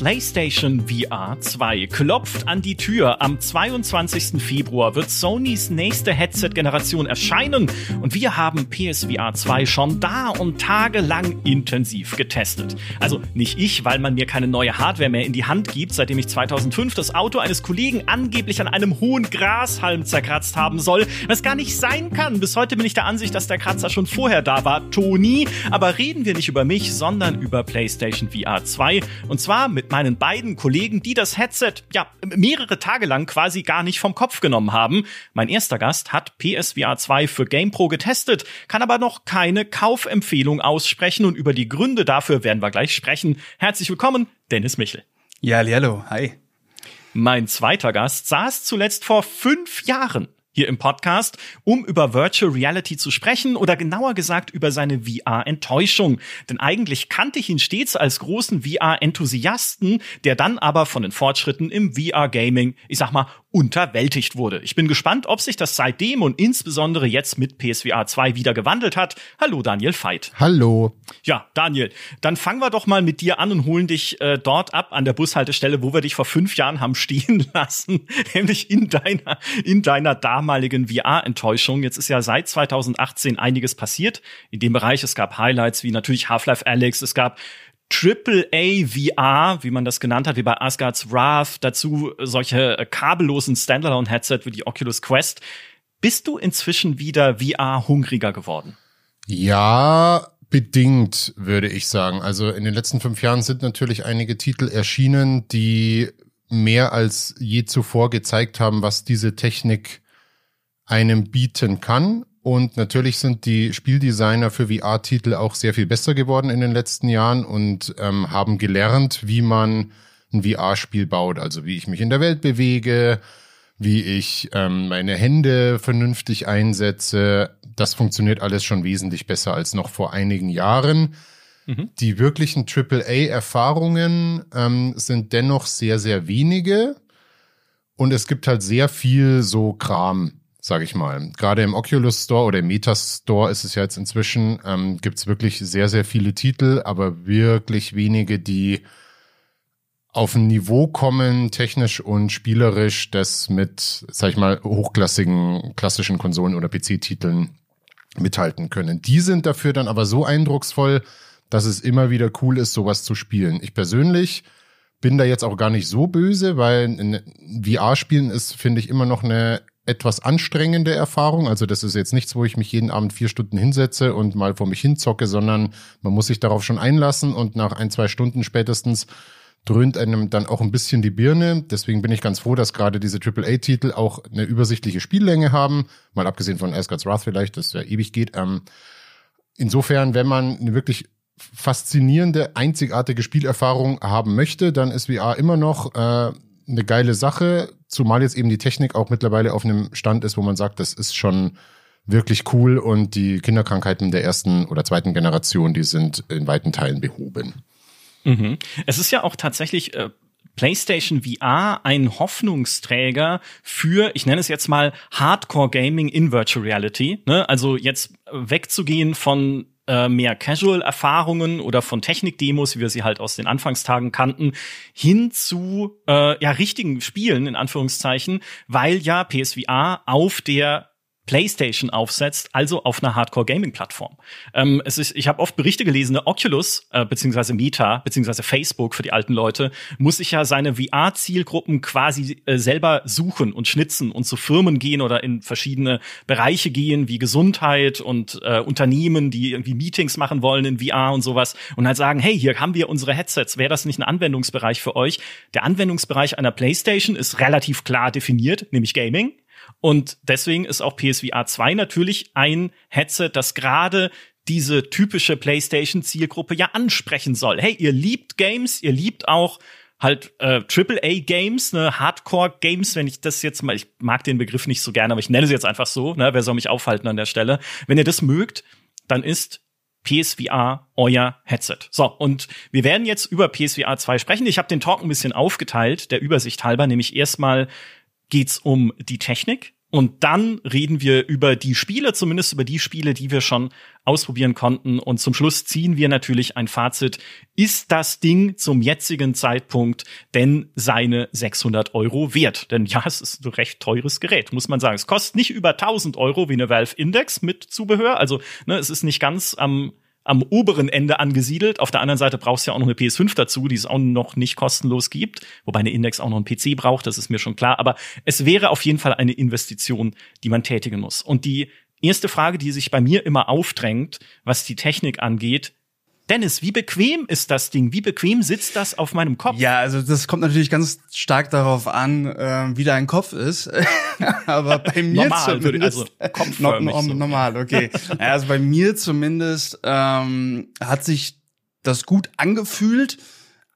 PlayStation VR 2 klopft an die Tür. Am 22. Februar wird Sonys nächste Headset-Generation erscheinen und wir haben PSVR 2 schon da und tagelang intensiv getestet. Also nicht ich, weil man mir keine neue Hardware mehr in die Hand gibt, seitdem ich 2005 das Auto eines Kollegen angeblich an einem hohen Grashalm zerkratzt haben soll, was gar nicht sein kann. Bis heute bin ich der Ansicht, dass der Kratzer schon vorher da war, Toni. Aber reden wir nicht über mich, sondern über PlayStation VR 2 und zwar mit meinen beiden Kollegen, die das Headset ja mehrere Tage lang quasi gar nicht vom Kopf genommen haben. Mein erster Gast hat PSVR 2 für GamePro getestet, kann aber noch keine Kaufempfehlung aussprechen und über die Gründe dafür werden wir gleich sprechen. Herzlich willkommen, Dennis Michel. Ja, hallo, hi. Mein zweiter Gast saß zuletzt vor fünf Jahren hier im Podcast, um über Virtual Reality zu sprechen oder genauer gesagt über seine VR-Enttäuschung. Denn eigentlich kannte ich ihn stets als großen VR-Enthusiasten, der dann aber von den Fortschritten im VR-Gaming, ich sag mal, unterwältigt wurde. Ich bin gespannt, ob sich das seitdem und insbesondere jetzt mit PSVR 2 wieder gewandelt hat. Hallo Daniel Veit. Hallo. Ja, Daniel, dann fangen wir doch mal mit dir an und holen dich äh, dort ab an der Bushaltestelle, wo wir dich vor fünf Jahren haben stehen lassen, nämlich in deiner in deiner damaligen VR-Enttäuschung. Jetzt ist ja seit 2018 einiges passiert in dem Bereich. Es gab Highlights wie natürlich Half-Life Alex, es gab Triple A VR, wie man das genannt hat, wie bei Asgard's Wrath, dazu solche äh, kabellosen Standalone-Headset wie die Oculus Quest. Bist du inzwischen wieder VR-hungriger geworden? Ja, bedingt, würde ich sagen. Also in den letzten fünf Jahren sind natürlich einige Titel erschienen, die mehr als je zuvor gezeigt haben, was diese Technik einem bieten kann. Und natürlich sind die Spieldesigner für VR-Titel auch sehr viel besser geworden in den letzten Jahren und ähm, haben gelernt, wie man ein VR-Spiel baut. Also wie ich mich in der Welt bewege, wie ich ähm, meine Hände vernünftig einsetze. Das funktioniert alles schon wesentlich besser als noch vor einigen Jahren. Mhm. Die wirklichen AAA-Erfahrungen ähm, sind dennoch sehr, sehr wenige. Und es gibt halt sehr viel so Kram, sage ich mal. Gerade im Oculus Store oder im Meta Store ist es ja jetzt inzwischen, ähm, gibt es wirklich sehr, sehr viele Titel, aber wirklich wenige, die auf ein Niveau kommen, technisch und spielerisch, das mit, sag ich mal, hochklassigen, klassischen Konsolen oder PC-Titeln mithalten können. Die sind dafür dann aber so eindrucksvoll, dass es immer wieder cool ist, sowas zu spielen. Ich persönlich bin da jetzt auch gar nicht so böse, weil VR-Spielen ist, finde ich, immer noch eine etwas anstrengende Erfahrung. Also das ist jetzt nichts, wo ich mich jeden Abend vier Stunden hinsetze und mal vor mich hinzocke, sondern man muss sich darauf schon einlassen und nach ein, zwei Stunden spätestens dröhnt einem dann auch ein bisschen die Birne. Deswegen bin ich ganz froh, dass gerade diese AAA-Titel auch eine übersichtliche Spiellänge haben. Mal abgesehen von Asgard's Wrath vielleicht, das ja ewig geht. Ähm, insofern, wenn man eine wirklich faszinierende, einzigartige Spielerfahrung haben möchte, dann ist VR immer noch äh, eine geile Sache, zumal jetzt eben die Technik auch mittlerweile auf einem Stand ist, wo man sagt, das ist schon wirklich cool und die Kinderkrankheiten der ersten oder zweiten Generation, die sind in weiten Teilen behoben. Mhm. Es ist ja auch tatsächlich äh PlayStation VR ein Hoffnungsträger für, ich nenne es jetzt mal Hardcore Gaming in Virtual Reality. Ne? Also jetzt wegzugehen von äh, mehr Casual-Erfahrungen oder von Technik-Demos, wie wir sie halt aus den Anfangstagen kannten, hin zu äh, ja richtigen Spielen in Anführungszeichen, weil ja PSVR auf der PlayStation aufsetzt, also auf einer Hardcore-Gaming-Plattform. Ähm, es ist, ich habe oft Berichte gelesen, Oculus äh, beziehungsweise Meta beziehungsweise Facebook für die alten Leute muss sich ja seine VR-Zielgruppen quasi äh, selber suchen und schnitzen und zu Firmen gehen oder in verschiedene Bereiche gehen wie Gesundheit und äh, Unternehmen, die irgendwie Meetings machen wollen in VR und sowas und halt sagen, hey, hier haben wir unsere Headsets, wäre das nicht ein Anwendungsbereich für euch? Der Anwendungsbereich einer PlayStation ist relativ klar definiert, nämlich Gaming. Und deswegen ist auch PSVR 2 natürlich ein Headset, das gerade diese typische PlayStation-Zielgruppe ja ansprechen soll. Hey, ihr liebt Games, ihr liebt auch halt äh, AAA-Games, ne, Hardcore-Games, wenn ich das jetzt mal, ich mag den Begriff nicht so gerne, aber ich nenne sie jetzt einfach so, ne, wer soll mich aufhalten an der Stelle. Wenn ihr das mögt, dann ist PSVR euer Headset. So, und wir werden jetzt über PSVR 2 sprechen. Ich habe den Talk ein bisschen aufgeteilt, der Übersicht halber, nämlich erstmal geht's um die Technik. Und dann reden wir über die Spiele, zumindest über die Spiele, die wir schon ausprobieren konnten. Und zum Schluss ziehen wir natürlich ein Fazit. Ist das Ding zum jetzigen Zeitpunkt denn seine 600 Euro wert? Denn ja, es ist ein recht teures Gerät, muss man sagen. Es kostet nicht über 1000 Euro wie eine Valve Index mit Zubehör. Also ne, es ist nicht ganz am am oberen Ende angesiedelt. Auf der anderen Seite brauchst du ja auch noch eine PS5 dazu, die es auch noch nicht kostenlos gibt, wobei eine Index auch noch einen PC braucht, das ist mir schon klar. Aber es wäre auf jeden Fall eine Investition, die man tätigen muss. Und die erste Frage, die sich bei mir immer aufdrängt, was die Technik angeht, Dennis, wie bequem ist das Ding? Wie bequem sitzt das auf meinem Kopf? Ja, also das kommt natürlich ganz stark darauf an, äh, wie dein Kopf ist. Aber bei mir normal, zumindest, also no, no, so. normal, okay. also bei mir zumindest ähm, hat sich das gut angefühlt,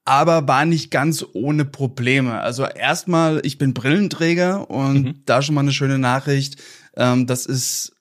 aber war nicht ganz ohne Probleme. Also erstmal, ich bin Brillenträger und mhm. da schon mal eine schöne Nachricht. Ähm, das ist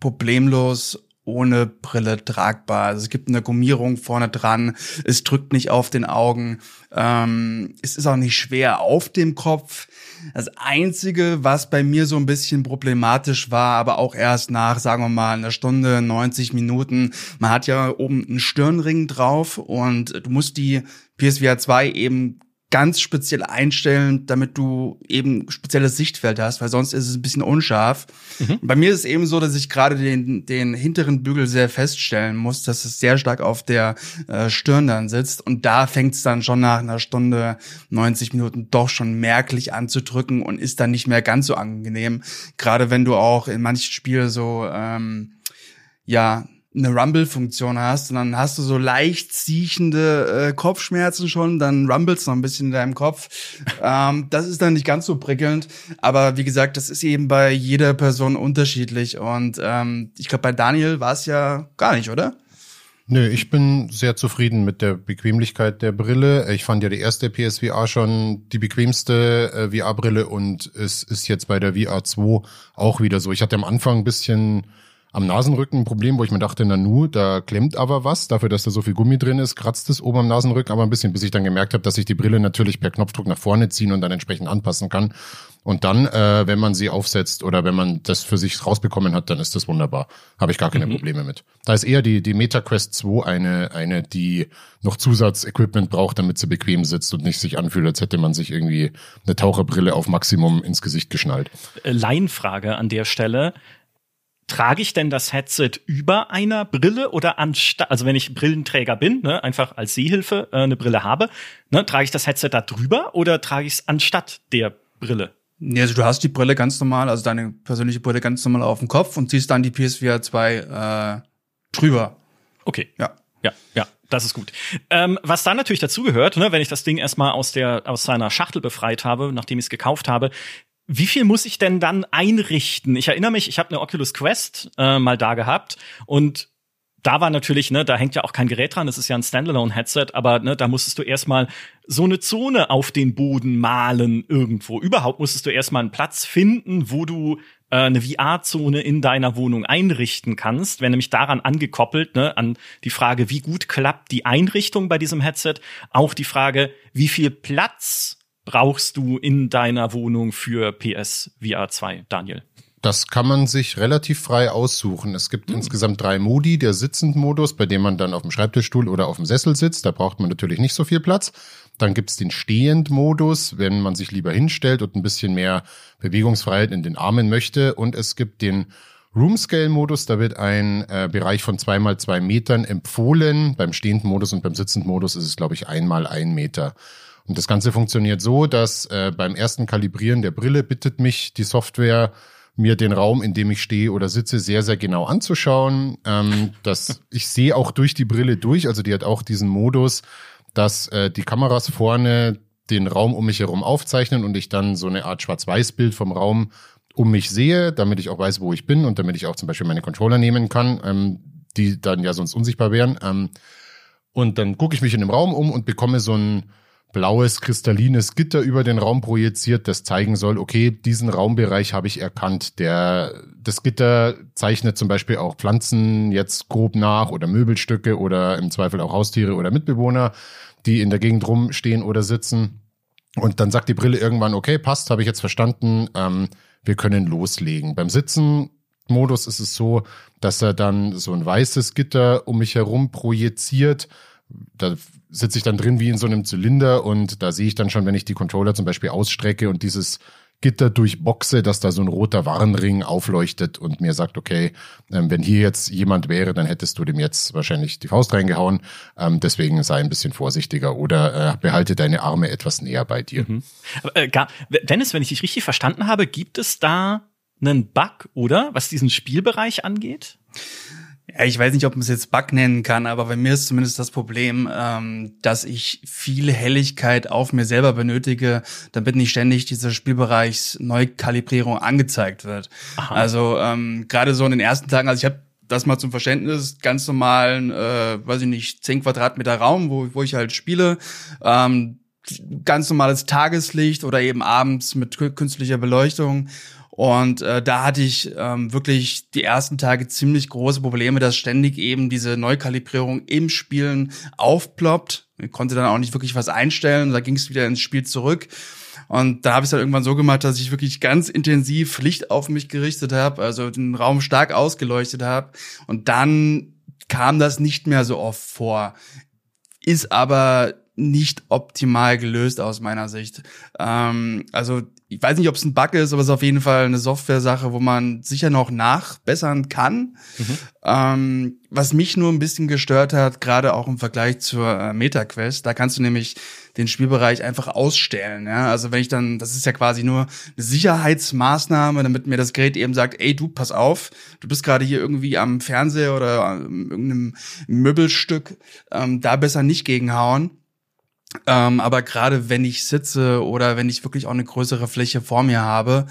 problemlos ohne Brille tragbar. Also es gibt eine Gummierung vorne dran, es drückt nicht auf den Augen, ähm, es ist auch nicht schwer auf dem Kopf. Das Einzige, was bei mir so ein bisschen problematisch war, aber auch erst nach, sagen wir mal, einer Stunde, 90 Minuten, man hat ja oben einen Stirnring drauf und du musst die PSVR 2 eben ganz speziell einstellen, damit du eben spezielles Sichtfeld hast, weil sonst ist es ein bisschen unscharf. Mhm. Bei mir ist es eben so, dass ich gerade den, den hinteren Bügel sehr feststellen muss, dass es sehr stark auf der äh, Stirn dann sitzt und da fängt es dann schon nach einer Stunde, 90 Minuten doch schon merklich anzudrücken und ist dann nicht mehr ganz so angenehm. Gerade wenn du auch in manchen Spielen so ähm, ja eine Rumble-Funktion hast und dann hast du so leicht siechende äh, Kopfschmerzen schon, dann rumbles noch ein bisschen in deinem Kopf. ähm, das ist dann nicht ganz so prickelnd, aber wie gesagt, das ist eben bei jeder Person unterschiedlich und ähm, ich glaube, bei Daniel war es ja gar nicht, oder? Nö, ich bin sehr zufrieden mit der Bequemlichkeit der Brille. Ich fand ja die erste PSVR schon die bequemste äh, VR-Brille und es ist jetzt bei der VR 2 auch wieder so. Ich hatte am Anfang ein bisschen am Nasenrücken ein Problem, wo ich mir dachte, na nu, da klemmt aber was. Dafür, dass da so viel Gummi drin ist, kratzt es oben am Nasenrücken aber ein bisschen, bis ich dann gemerkt habe, dass ich die Brille natürlich per Knopfdruck nach vorne ziehen und dann entsprechend anpassen kann. Und dann, äh, wenn man sie aufsetzt oder wenn man das für sich rausbekommen hat, dann ist das wunderbar. Habe ich gar keine mhm. Probleme mit. Da ist eher die, die MetaQuest 2 eine, eine, die noch Zusatzequipment braucht, damit sie bequem sitzt und nicht sich anfühlt, als hätte man sich irgendwie eine Taucherbrille auf Maximum ins Gesicht geschnallt. Äh, Laienfrage an der Stelle trage ich denn das Headset über einer Brille oder anstatt, also wenn ich Brillenträger bin, ne, einfach als Sehhilfe äh, eine Brille habe, ne, trage ich das Headset da drüber oder trage ich es anstatt der Brille? Nee, also du hast die Brille ganz normal, also deine persönliche Brille ganz normal auf dem Kopf und ziehst dann die PSVR 2 äh, drüber. Okay. Ja. Ja, ja, das ist gut. Ähm, was da natürlich dazugehört, ne, wenn ich das Ding erstmal aus der aus seiner Schachtel befreit habe, nachdem ich es gekauft habe, wie viel muss ich denn dann einrichten? Ich erinnere mich, ich habe eine Oculus Quest äh, mal da gehabt und da war natürlich, ne, da hängt ja auch kein Gerät dran, das ist ja ein Standalone-Headset, aber ne, da musstest du erstmal so eine Zone auf den Boden malen irgendwo. Überhaupt musstest du erstmal einen Platz finden, wo du äh, eine VR-Zone in deiner Wohnung einrichten kannst. Wenn nämlich daran angekoppelt, ne, an die Frage, wie gut klappt die Einrichtung bei diesem Headset, auch die Frage, wie viel Platz brauchst du in deiner Wohnung für PS VR 2, Daniel? Das kann man sich relativ frei aussuchen. Es gibt mhm. insgesamt drei Modi. Der Sitzend-Modus, bei dem man dann auf dem Schreibtischstuhl oder auf dem Sessel sitzt. Da braucht man natürlich nicht so viel Platz. Dann gibt's den Stehend-Modus, wenn man sich lieber hinstellt und ein bisschen mehr Bewegungsfreiheit in den Armen möchte. Und es gibt den Room-Scale-Modus, da wird ein äh, Bereich von zwei mal zwei Metern empfohlen. Beim Stehend-Modus und beim Sitzend-Modus ist es, glaube ich, einmal ein Meter. Und das Ganze funktioniert so, dass äh, beim ersten Kalibrieren der Brille bittet mich die Software, mir den Raum, in dem ich stehe oder sitze, sehr, sehr genau anzuschauen. Ähm, dass ich sehe auch durch die Brille durch, also die hat auch diesen Modus, dass äh, die Kameras vorne den Raum um mich herum aufzeichnen und ich dann so eine Art Schwarz-Weiß-Bild vom Raum um mich sehe, damit ich auch weiß, wo ich bin und damit ich auch zum Beispiel meine Controller nehmen kann, ähm, die dann ja sonst unsichtbar wären. Ähm, und dann gucke ich mich in dem Raum um und bekomme so ein blaues, kristallines Gitter über den Raum projiziert, das zeigen soll, okay, diesen Raumbereich habe ich erkannt. Der, das Gitter zeichnet zum Beispiel auch Pflanzen jetzt grob nach oder Möbelstücke oder im Zweifel auch Haustiere oder Mitbewohner, die in der Gegend rumstehen oder sitzen. Und dann sagt die Brille irgendwann, okay, passt, habe ich jetzt verstanden. Ähm, wir können loslegen. Beim Sitzen Modus ist es so, dass er dann so ein weißes Gitter um mich herum projiziert. Da sitze ich dann drin wie in so einem Zylinder und da sehe ich dann schon, wenn ich die Controller zum Beispiel ausstrecke und dieses Gitter durchboxe, dass da so ein roter Warnring aufleuchtet und mir sagt, okay, ähm, wenn hier jetzt jemand wäre, dann hättest du dem jetzt wahrscheinlich die Faust reingehauen. Ähm, deswegen sei ein bisschen vorsichtiger oder äh, behalte deine Arme etwas näher bei dir. Mhm. Äh, Dennis, wenn ich dich richtig verstanden habe, gibt es da einen Bug, oder? Was diesen Spielbereich angeht? Ich weiß nicht, ob man es jetzt Bug nennen kann, aber bei mir ist zumindest das Problem, ähm, dass ich viel Helligkeit auf mir selber benötige, damit nicht ständig dieser Spielbereichs Neukalibrierung angezeigt wird. Aha. Also ähm, gerade so in den ersten Tagen, also ich habe das mal zum Verständnis, ganz normalen, äh, weiß ich nicht, 10 Quadratmeter Raum, wo, wo ich halt spiele. Ähm, ganz normales Tageslicht oder eben abends mit künstlicher Beleuchtung. Und äh, da hatte ich ähm, wirklich die ersten Tage ziemlich große Probleme, dass ständig eben diese Neukalibrierung im Spielen aufploppt. Ich konnte dann auch nicht wirklich was einstellen. Da ging es wieder ins Spiel zurück. Und da habe ich dann irgendwann so gemacht, dass ich wirklich ganz intensiv Licht auf mich gerichtet habe, also den Raum stark ausgeleuchtet habe. Und dann kam das nicht mehr so oft vor. Ist aber nicht optimal gelöst aus meiner Sicht. Ähm, also ich weiß nicht, ob es ein Bug ist, aber es ist auf jeden Fall eine Software-Sache, wo man sicher noch nachbessern kann. Mhm. Ähm, was mich nur ein bisschen gestört hat, gerade auch im Vergleich zur äh, MetaQuest, da kannst du nämlich den Spielbereich einfach ausstellen. Ja? Also wenn ich dann, das ist ja quasi nur eine Sicherheitsmaßnahme, damit mir das Gerät eben sagt, ey du, pass auf, du bist gerade hier irgendwie am Fernseher oder an irgendeinem Möbelstück, ähm, da besser nicht gegenhauen. Ähm, aber gerade wenn ich sitze oder wenn ich wirklich auch eine größere Fläche vor mir habe,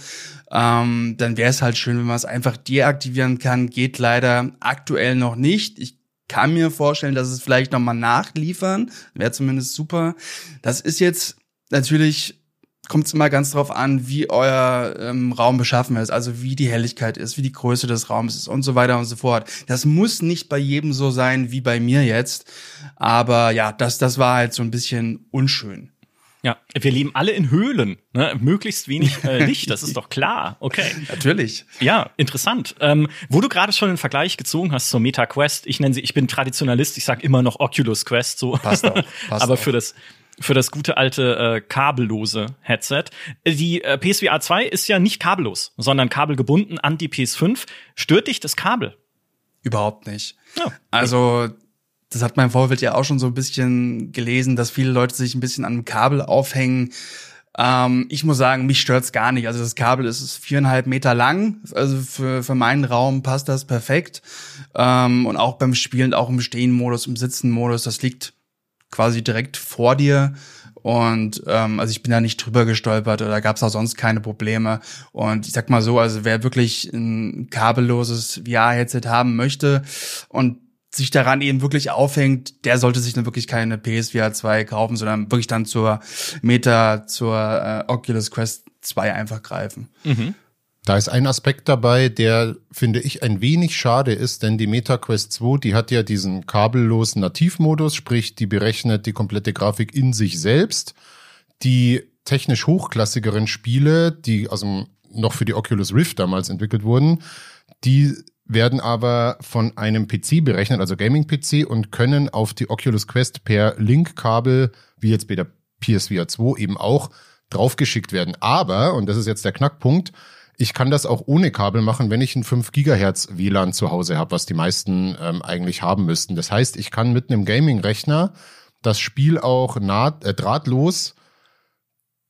ähm, dann wäre es halt schön, wenn man es einfach deaktivieren kann. Geht leider aktuell noch nicht. Ich kann mir vorstellen, dass es vielleicht nochmal nachliefern. Wäre zumindest super. Das ist jetzt natürlich kommt es immer ganz drauf an, wie euer ähm, Raum beschaffen ist, also wie die Helligkeit ist, wie die Größe des Raums ist und so weiter und so fort. Das muss nicht bei jedem so sein wie bei mir jetzt, aber ja, das das war halt so ein bisschen unschön. Ja, wir leben alle in Höhlen, ne? möglichst wenig äh, Licht, das ist doch klar. Okay. Natürlich. Ja, interessant. Ähm, wo du gerade schon den Vergleich gezogen hast zur Meta Quest, ich nenne sie, ich bin Traditionalist, ich sage immer noch Oculus Quest, so. Passt auch. Passt Aber für das für das gute alte äh, kabellose Headset. Die äh, PSVR 2 ist ja nicht kabellos, sondern kabelgebunden an die PS5. Stört dich das Kabel? Überhaupt nicht. Oh. Also das hat mein Vorfeld ja auch schon so ein bisschen gelesen, dass viele Leute sich ein bisschen an dem Kabel aufhängen. Ähm, ich muss sagen, mich stört's gar nicht. Also das Kabel ist viereinhalb Meter lang. Also für, für meinen Raum passt das perfekt. Ähm, und auch beim Spielen, auch im Stehen-Modus, im Sitzen-Modus, das liegt quasi direkt vor dir. Und ähm, also ich bin da nicht drüber gestolpert oder gab es auch sonst keine Probleme. Und ich sag mal so, also wer wirklich ein kabelloses VR-Headset haben möchte und sich daran eben wirklich aufhängt, der sollte sich dann wirklich keine PSVR 2 kaufen, sondern wirklich dann zur Meta, zur äh, Oculus Quest 2 einfach greifen. Mhm. Da ist ein Aspekt dabei, der, finde ich, ein wenig schade ist, denn die MetaQuest 2, die hat ja diesen kabellosen Nativmodus, sprich, die berechnet die komplette Grafik in sich selbst. Die technisch hochklassigeren Spiele, die also noch für die Oculus Rift damals entwickelt wurden, die werden aber von einem PC berechnet, also Gaming-PC, und können auf die Oculus Quest per Link-Kabel, wie jetzt bei der PSVR 2 eben auch, draufgeschickt werden. Aber, und das ist jetzt der Knackpunkt, ich kann das auch ohne Kabel machen, wenn ich ein 5 Gigahertz WLAN zu Hause habe, was die meisten ähm, eigentlich haben müssten. Das heißt, ich kann mit einem Gaming-Rechner das Spiel auch naht, äh, drahtlos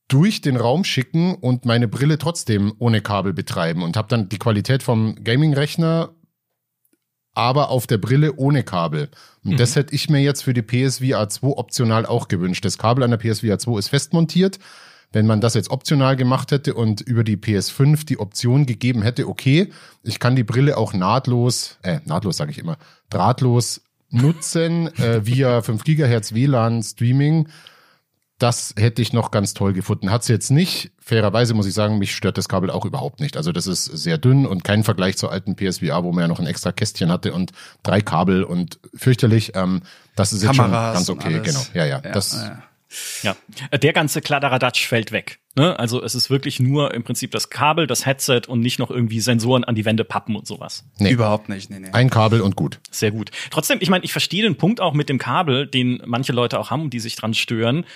durch den Raum schicken und meine Brille trotzdem ohne Kabel betreiben und habe dann die Qualität vom Gaming-Rechner, aber auf der Brille ohne Kabel. Und mhm. das hätte ich mir jetzt für die PSVR 2 optional auch gewünscht. Das Kabel an der PSVR 2 ist festmontiert. Wenn man das jetzt optional gemacht hätte und über die PS5 die Option gegeben hätte, okay, ich kann die Brille auch nahtlos, äh, nahtlos sage ich immer, drahtlos nutzen äh, via 5 Gigahertz WLAN Streaming. Das hätte ich noch ganz toll gefunden. Hat's jetzt nicht. Fairerweise muss ich sagen, mich stört das Kabel auch überhaupt nicht. Also das ist sehr dünn und kein Vergleich zur alten PSVR, wo man ja noch ein extra Kästchen hatte und drei Kabel und fürchterlich. Ähm, das ist Kameras jetzt schon ganz okay. Genau. Ja, ja. ja das, ja. Ja, der ganze Kladderadatsch fällt weg. Ne? Also es ist wirklich nur im Prinzip das Kabel, das Headset und nicht noch irgendwie Sensoren an die Wände pappen und sowas. Nee. Überhaupt nicht. Nee, nee. Ein Kabel und gut. Sehr gut. Trotzdem, ich meine, ich verstehe den Punkt auch mit dem Kabel, den manche Leute auch haben, die sich dran stören.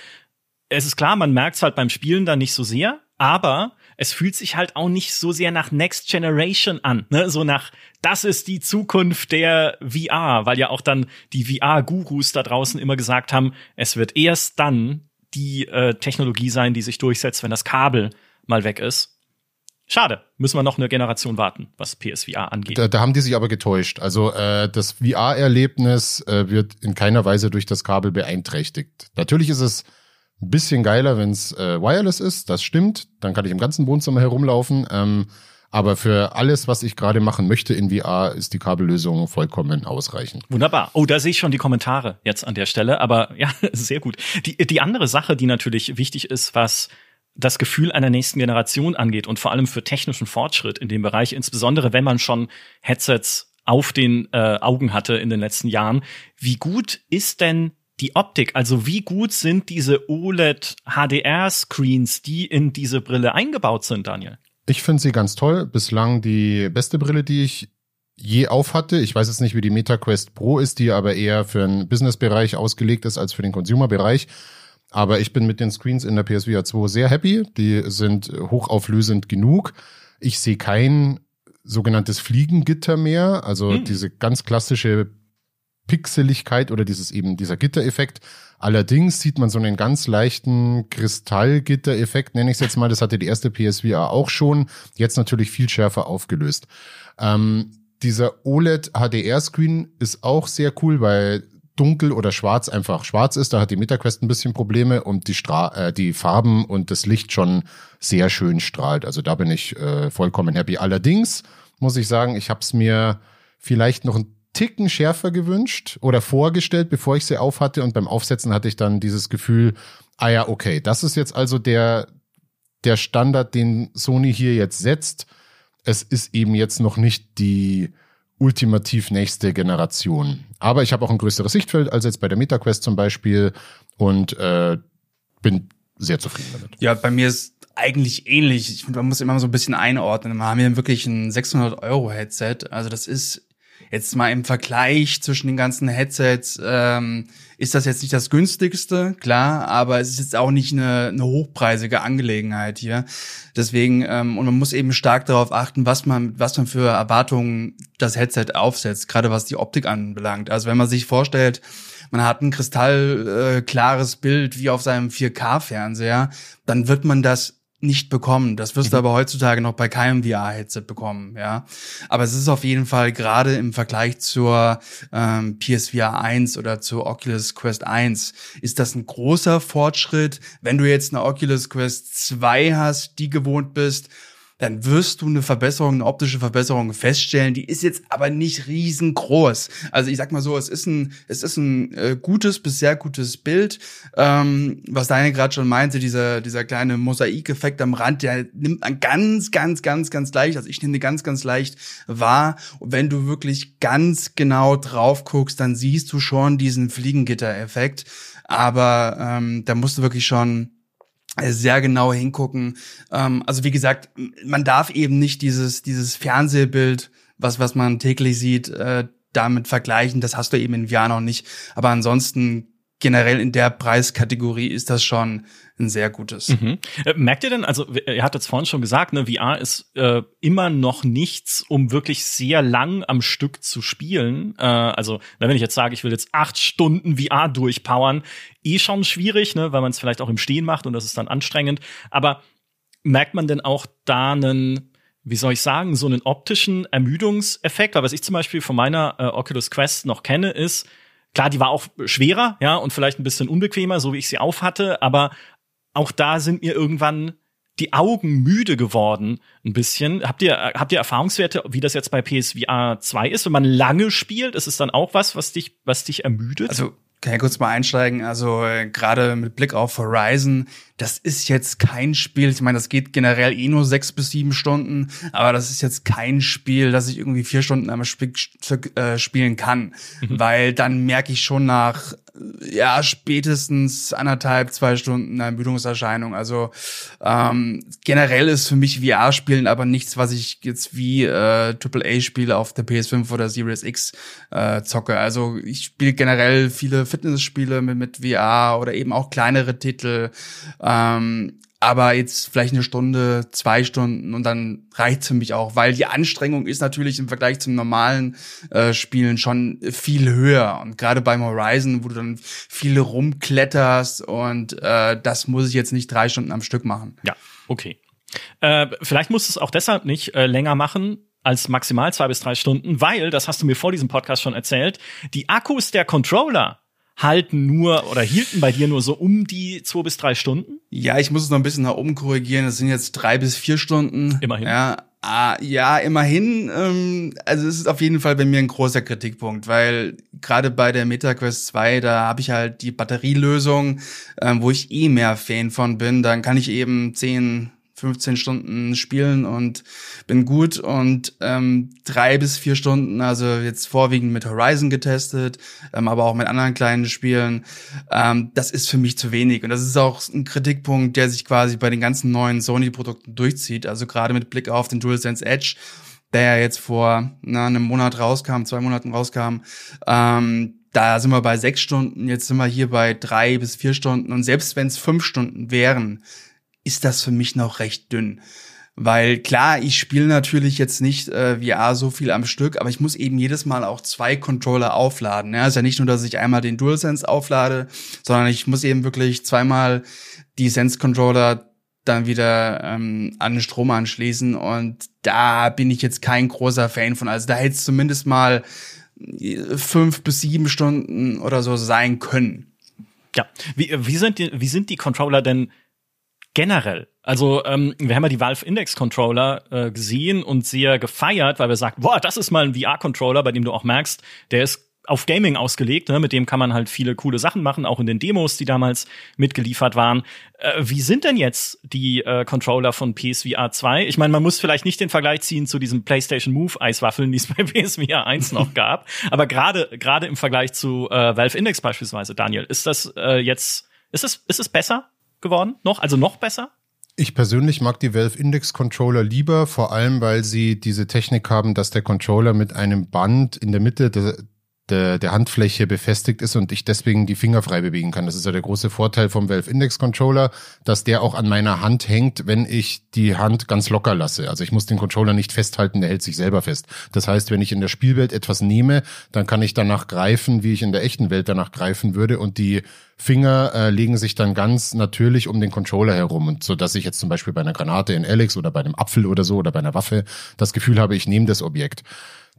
Es ist klar, man merkt es halt beim Spielen da nicht so sehr, aber es fühlt sich halt auch nicht so sehr nach Next Generation an, ne? so nach das ist die Zukunft der VR, weil ja auch dann die VR-Gurus da draußen immer gesagt haben, es wird erst dann die äh, Technologie sein, die sich durchsetzt, wenn das Kabel mal weg ist. Schade, müssen wir noch eine Generation warten, was PSVR angeht. Da, da haben die sich aber getäuscht. Also äh, das VR-Erlebnis äh, wird in keiner Weise durch das Kabel beeinträchtigt. Natürlich ist es ein bisschen geiler, wenn es äh, wireless ist, das stimmt. Dann kann ich im ganzen Wohnzimmer herumlaufen. Ähm, aber für alles, was ich gerade machen möchte in VR, ist die Kabellösung vollkommen ausreichend. Wunderbar. Oh, da sehe ich schon die Kommentare jetzt an der Stelle. Aber ja, sehr gut. Die, die andere Sache, die natürlich wichtig ist, was das Gefühl einer nächsten Generation angeht und vor allem für technischen Fortschritt in dem Bereich, insbesondere wenn man schon Headsets auf den äh, Augen hatte in den letzten Jahren. Wie gut ist denn die Optik? Also wie gut sind diese OLED HDR Screens, die in diese Brille eingebaut sind, Daniel? Ich finde sie ganz toll. Bislang die beste Brille, die ich je auf hatte. Ich weiß jetzt nicht, wie die MetaQuest Pro ist, die aber eher für den Business-Bereich ausgelegt ist als für den Consumer-Bereich. Aber ich bin mit den Screens in der PSVR 2 sehr happy. Die sind hochauflösend genug. Ich sehe kein sogenanntes Fliegengitter mehr, also hm. diese ganz klassische Pixeligkeit oder dieses eben dieser Gittereffekt. Allerdings sieht man so einen ganz leichten Kristallgittereffekt, nenne ich es jetzt mal. Das hatte die erste PSVR auch schon. Jetzt natürlich viel schärfer aufgelöst. Ähm, dieser OLED HDR-Screen ist auch sehr cool, weil dunkel oder schwarz einfach schwarz ist. Da hat die MetaQuest ein bisschen Probleme und die, Stra äh, die Farben und das Licht schon sehr schön strahlt. Also da bin ich äh, vollkommen happy. Allerdings muss ich sagen, ich habe es mir vielleicht noch ein Ticken schärfer gewünscht oder vorgestellt, bevor ich sie aufhatte. Und beim Aufsetzen hatte ich dann dieses Gefühl, ah ja, okay, das ist jetzt also der, der Standard, den Sony hier jetzt setzt. Es ist eben jetzt noch nicht die ultimativ nächste Generation. Aber ich habe auch ein größeres Sichtfeld als jetzt bei der MetaQuest zum Beispiel und äh, bin sehr zufrieden damit. Ja, bei mir ist eigentlich ähnlich. Ich man muss immer so ein bisschen einordnen. Wir haben hier wirklich ein 600 Euro Headset. Also das ist Jetzt mal im Vergleich zwischen den ganzen Headsets ähm, ist das jetzt nicht das günstigste, klar, aber es ist jetzt auch nicht eine, eine hochpreisige Angelegenheit hier. Deswegen, ähm, und man muss eben stark darauf achten, was man, was man für Erwartungen das Headset aufsetzt, gerade was die Optik anbelangt. Also wenn man sich vorstellt, man hat ein kristallklares äh, Bild wie auf seinem 4K-Fernseher, dann wird man das nicht bekommen. Das wirst mhm. du aber heutzutage noch bei keinem VR-Headset bekommen, ja. Aber es ist auf jeden Fall gerade im Vergleich zur ähm, PSVR 1 oder zur Oculus Quest 1 ist das ein großer Fortschritt. Wenn du jetzt eine Oculus Quest 2 hast, die gewohnt bist, dann wirst du eine Verbesserung, eine optische Verbesserung feststellen. Die ist jetzt aber nicht riesengroß. Also ich sag mal so, es ist ein, es ist ein äh, gutes bis sehr gutes Bild. Ähm, was Daniel gerade schon meinte, dieser, dieser kleine Mosaikeffekt am Rand, der nimmt man ganz, ganz, ganz, ganz leicht. Also ich nehme ganz, ganz leicht wahr. Und wenn du wirklich ganz genau drauf guckst, dann siehst du schon diesen Fliegengitter-Effekt. Aber ähm, da musst du wirklich schon sehr genau hingucken. Ähm, also wie gesagt, man darf eben nicht dieses dieses Fernsehbild, was was man täglich sieht, äh, damit vergleichen. Das hast du eben in VR noch nicht. Aber ansonsten generell in der Preiskategorie ist das schon ein sehr gutes. Mhm. Äh, merkt ihr denn, also ihr hattet es vorhin schon gesagt, ne, VR ist äh, immer noch nichts, um wirklich sehr lang am Stück zu spielen. Äh, also wenn ich jetzt sage, ich will jetzt acht Stunden VR durchpowern, eh schon schwierig, ne, weil man es vielleicht auch im Stehen macht und das ist dann anstrengend. Aber merkt man denn auch da einen wie soll ich sagen, so einen optischen Ermüdungseffekt. Weil was ich zum Beispiel von meiner äh, Oculus Quest noch kenne, ist, Klar, die war auch schwerer, ja, und vielleicht ein bisschen unbequemer, so wie ich sie aufhatte, aber auch da sind mir irgendwann die Augen müde geworden, ein bisschen. Habt ihr, habt ihr Erfahrungswerte, wie das jetzt bei PSVR 2 ist? Wenn man lange spielt, ist es dann auch was, was dich, was dich ermüdet? Also, kann ich kurz mal einsteigen? Also, äh, gerade mit Blick auf Horizon, das ist jetzt kein Spiel. Ich meine, das geht generell eh nur sechs bis sieben Stunden, aber das ist jetzt kein Spiel, das ich irgendwie vier Stunden am Stück äh, spielen kann, mhm. weil dann merke ich schon nach ja spätestens anderthalb zwei Stunden eine Ermüdungserscheinung. Also ähm, generell ist für mich VR-Spielen aber nichts, was ich jetzt wie äh, AAA-Spiele auf der PS5 oder Series X äh, zocke. Also ich spiele generell viele Fitnessspiele mit, mit VR oder eben auch kleinere Titel. Ähm, aber jetzt vielleicht eine Stunde, zwei Stunden und dann reicht's für mich auch, weil die Anstrengung ist natürlich im Vergleich zum normalen äh, Spielen schon viel höher. Und gerade beim Horizon, wo du dann viele rumkletterst und äh, das muss ich jetzt nicht drei Stunden am Stück machen. Ja, okay. Äh, vielleicht musst du es auch deshalb nicht äh, länger machen, als maximal zwei bis drei Stunden, weil, das hast du mir vor diesem Podcast schon erzählt, die Akkus der Controller halten nur oder hielten bei dir nur so um die zwei bis drei Stunden? Ja, ich muss es noch ein bisschen nach oben korrigieren. Das sind jetzt drei bis vier Stunden. Immerhin. Ja, ah, ja immerhin. Ähm, also es ist auf jeden Fall bei mir ein großer Kritikpunkt, weil gerade bei der MetaQuest 2, da habe ich halt die Batterielösung, ähm, wo ich eh mehr Fan von bin. Dann kann ich eben zehn 15 Stunden spielen und bin gut und ähm, drei bis vier Stunden, also jetzt vorwiegend mit Horizon getestet, ähm, aber auch mit anderen kleinen Spielen. Ähm, das ist für mich zu wenig und das ist auch ein Kritikpunkt, der sich quasi bei den ganzen neuen Sony-Produkten durchzieht. Also gerade mit Blick auf den DualSense Edge, der ja jetzt vor na, einem Monat rauskam, zwei Monaten rauskam. Ähm, da sind wir bei sechs Stunden, jetzt sind wir hier bei drei bis vier Stunden und selbst wenn es fünf Stunden wären, ist das für mich noch recht dünn. Weil klar, ich spiele natürlich jetzt nicht äh, VR so viel am Stück, aber ich muss eben jedes Mal auch zwei Controller aufladen. Ja, ist ja nicht nur, dass ich einmal den DualSense auflade, sondern ich muss eben wirklich zweimal die Sense-Controller dann wieder ähm, an den Strom anschließen und da bin ich jetzt kein großer Fan von. Also da hätte es zumindest mal äh, fünf bis sieben Stunden oder so sein können. Ja, wie, wie, sind die, wie sind die Controller denn generell. Also ähm, wir haben ja die Valve Index Controller äh, gesehen und sehr gefeiert, weil wir sagten, boah, das ist mal ein VR-Controller, bei dem du auch merkst, der ist auf Gaming ausgelegt, ne? mit dem kann man halt viele coole Sachen machen, auch in den Demos, die damals mitgeliefert waren. Äh, wie sind denn jetzt die äh, Controller von PSVR 2? Ich meine, man muss vielleicht nicht den Vergleich ziehen zu diesem PlayStation Move Eiswaffeln, die es bei PSVR 1 noch gab, aber gerade gerade im Vergleich zu äh, Valve Index beispielsweise, Daniel, ist das äh, jetzt ist es ist es besser? Geworden noch? Also noch besser? Ich persönlich mag die Valve Index Controller lieber, vor allem weil sie diese Technik haben, dass der Controller mit einem Band in der Mitte der, der Handfläche befestigt ist und ich deswegen die Finger frei bewegen kann. Das ist ja der große Vorteil vom Valve Index Controller, dass der auch an meiner Hand hängt, wenn ich die Hand ganz locker lasse. Also ich muss den Controller nicht festhalten, der hält sich selber fest. Das heißt, wenn ich in der Spielwelt etwas nehme, dann kann ich danach greifen, wie ich in der echten Welt danach greifen würde und die Finger äh, legen sich dann ganz natürlich um den Controller herum und so, dass ich jetzt zum Beispiel bei einer Granate in Alex oder bei einem Apfel oder so oder bei einer Waffe das Gefühl habe, ich nehme das Objekt.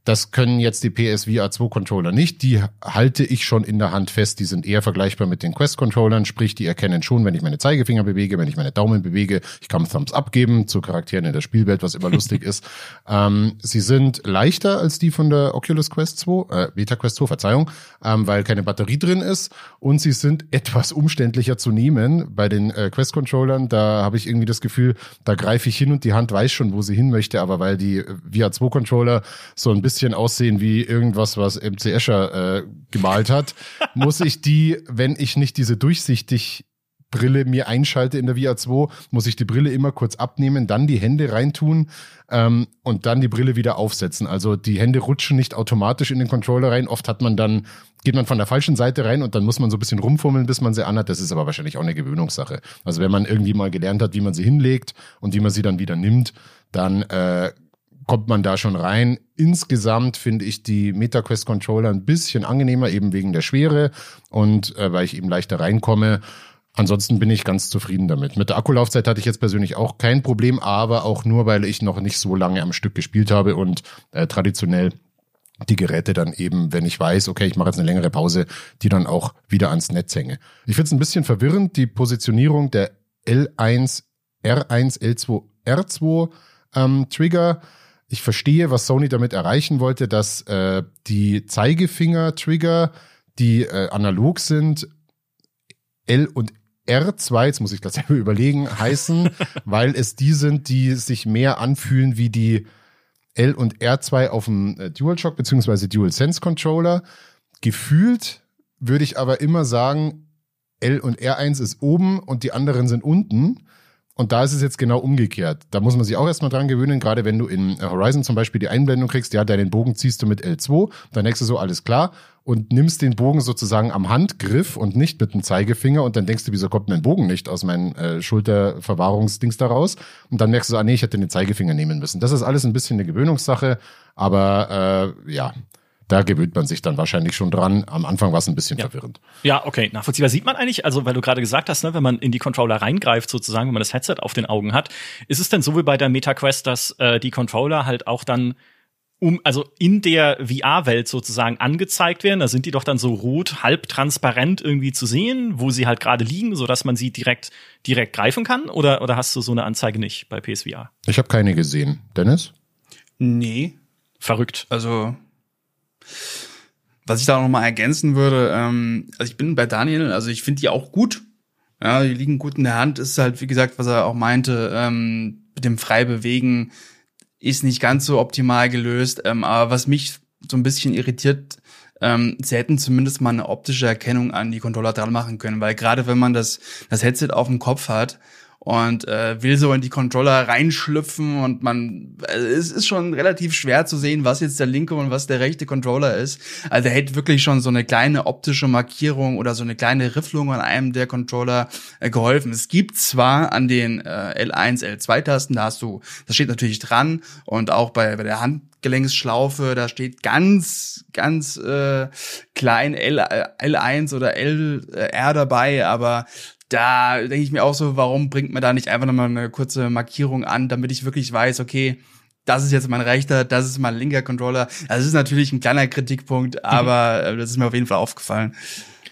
Das können jetzt die PSVR 2 Controller nicht. Die halte ich schon in der Hand fest. Die sind eher vergleichbar mit den Quest Controllern. Sprich, die erkennen schon, wenn ich meine Zeigefinger bewege, wenn ich meine Daumen bewege. Ich kann Thumbs Up geben zu Charakteren in der Spielwelt, was immer lustig ist. Ähm, sie sind leichter als die von der Oculus Quest 2, äh, Beta Quest 2, Verzeihung, ähm, weil keine Batterie drin ist. Und sie sind etwas umständlicher zu nehmen. Bei den äh, Quest Controllern, da habe ich irgendwie das Gefühl, da greife ich hin und die Hand weiß schon, wo sie hin möchte. Aber weil die äh, VR 2 Controller so ein bisschen bisschen aussehen wie irgendwas, was MC Escher äh, gemalt hat, muss ich die, wenn ich nicht diese durchsichtig Brille mir einschalte in der VR 2, muss ich die Brille immer kurz abnehmen, dann die Hände reintun ähm, und dann die Brille wieder aufsetzen. Also die Hände rutschen nicht automatisch in den Controller rein. Oft hat man dann, geht man von der falschen Seite rein und dann muss man so ein bisschen rumfummeln, bis man sie anhat. Das ist aber wahrscheinlich auch eine Gewöhnungssache. Also wenn man irgendwie mal gelernt hat, wie man sie hinlegt und wie man sie dann wieder nimmt, dann äh, kommt man da schon rein. Insgesamt finde ich die MetaQuest Controller ein bisschen angenehmer, eben wegen der Schwere und äh, weil ich eben leichter reinkomme. Ansonsten bin ich ganz zufrieden damit. Mit der Akkulaufzeit hatte ich jetzt persönlich auch kein Problem, aber auch nur, weil ich noch nicht so lange am Stück gespielt habe und äh, traditionell die Geräte dann eben, wenn ich weiß, okay, ich mache jetzt eine längere Pause, die dann auch wieder ans Netz hänge. Ich finde es ein bisschen verwirrend, die Positionierung der L1, R1, L2, R2 ähm, Trigger ich verstehe, was Sony damit erreichen wollte, dass äh, die Zeigefinger-Trigger, die äh, analog sind, L und R2, jetzt muss ich das selber überlegen, heißen, weil es die sind, die sich mehr anfühlen wie die L und R2 auf dem äh, DualShock beziehungsweise DualSense Controller. Gefühlt würde ich aber immer sagen, L und R1 ist oben und die anderen sind unten. Und da ist es jetzt genau umgekehrt. Da muss man sich auch erstmal dran gewöhnen, gerade wenn du in äh, Horizon zum Beispiel die Einblendung kriegst, ja, deinen Bogen ziehst du mit L2, dann denkst du so, alles klar, und nimmst den Bogen sozusagen am Handgriff und nicht mit dem Zeigefinger und dann denkst du, wieso kommt mein Bogen nicht aus meinem äh, Schulterverwahrungsdings da raus? Und dann merkst du, ah nee, ich hätte den Zeigefinger nehmen müssen. Das ist alles ein bisschen eine Gewöhnungssache, aber äh, ja, da gewöhnt man sich dann wahrscheinlich schon dran. Am Anfang war es ein bisschen ja. verwirrend. Ja, okay, nachvollziehbar. Sieht man eigentlich, also weil du gerade gesagt hast, ne, wenn man in die Controller reingreift, sozusagen, wenn man das Headset auf den Augen hat, ist es denn so wie bei der MetaQuest, dass äh, die Controller halt auch dann um, also in der VR-Welt sozusagen angezeigt werden. Da sind die doch dann so rot, halb transparent irgendwie zu sehen, wo sie halt gerade liegen, so dass man sie direkt, direkt greifen kann? Oder, oder hast du so eine Anzeige nicht bei PSVR? Ich habe keine gesehen. Dennis? Nee. Verrückt. Also, was ich da noch mal ergänzen würde, ähm, also ich bin bei Daniel, also ich finde die auch gut. Ja, die liegen gut in der Hand. Ist halt, wie gesagt, was er auch meinte, ähm, mit dem frei bewegen ist nicht ganz so optimal gelöst. Ähm, aber was mich so ein bisschen irritiert, ähm, sie hätten zumindest mal eine optische Erkennung an die Controller dran machen können, weil gerade wenn man das, das Headset auf dem Kopf hat, und äh, will so in die Controller reinschlüpfen und man also es ist schon relativ schwer zu sehen, was jetzt der linke und was der rechte Controller ist. Also er hätte wirklich schon so eine kleine optische Markierung oder so eine kleine Rifflung an einem der Controller äh, geholfen. Es gibt zwar an den äh, L1, L2 Tasten, da hast du, das steht natürlich dran und auch bei, bei der Handgelenksschlaufe, da steht ganz, ganz äh, klein L, L1 oder LR dabei, aber da denke ich mir auch so, warum bringt man da nicht einfach nochmal eine kurze Markierung an, damit ich wirklich weiß, okay, das ist jetzt mein rechter, das ist mein linker Controller. Das ist natürlich ein kleiner Kritikpunkt, mhm. aber mhm. das ist mir auf jeden Fall aufgefallen.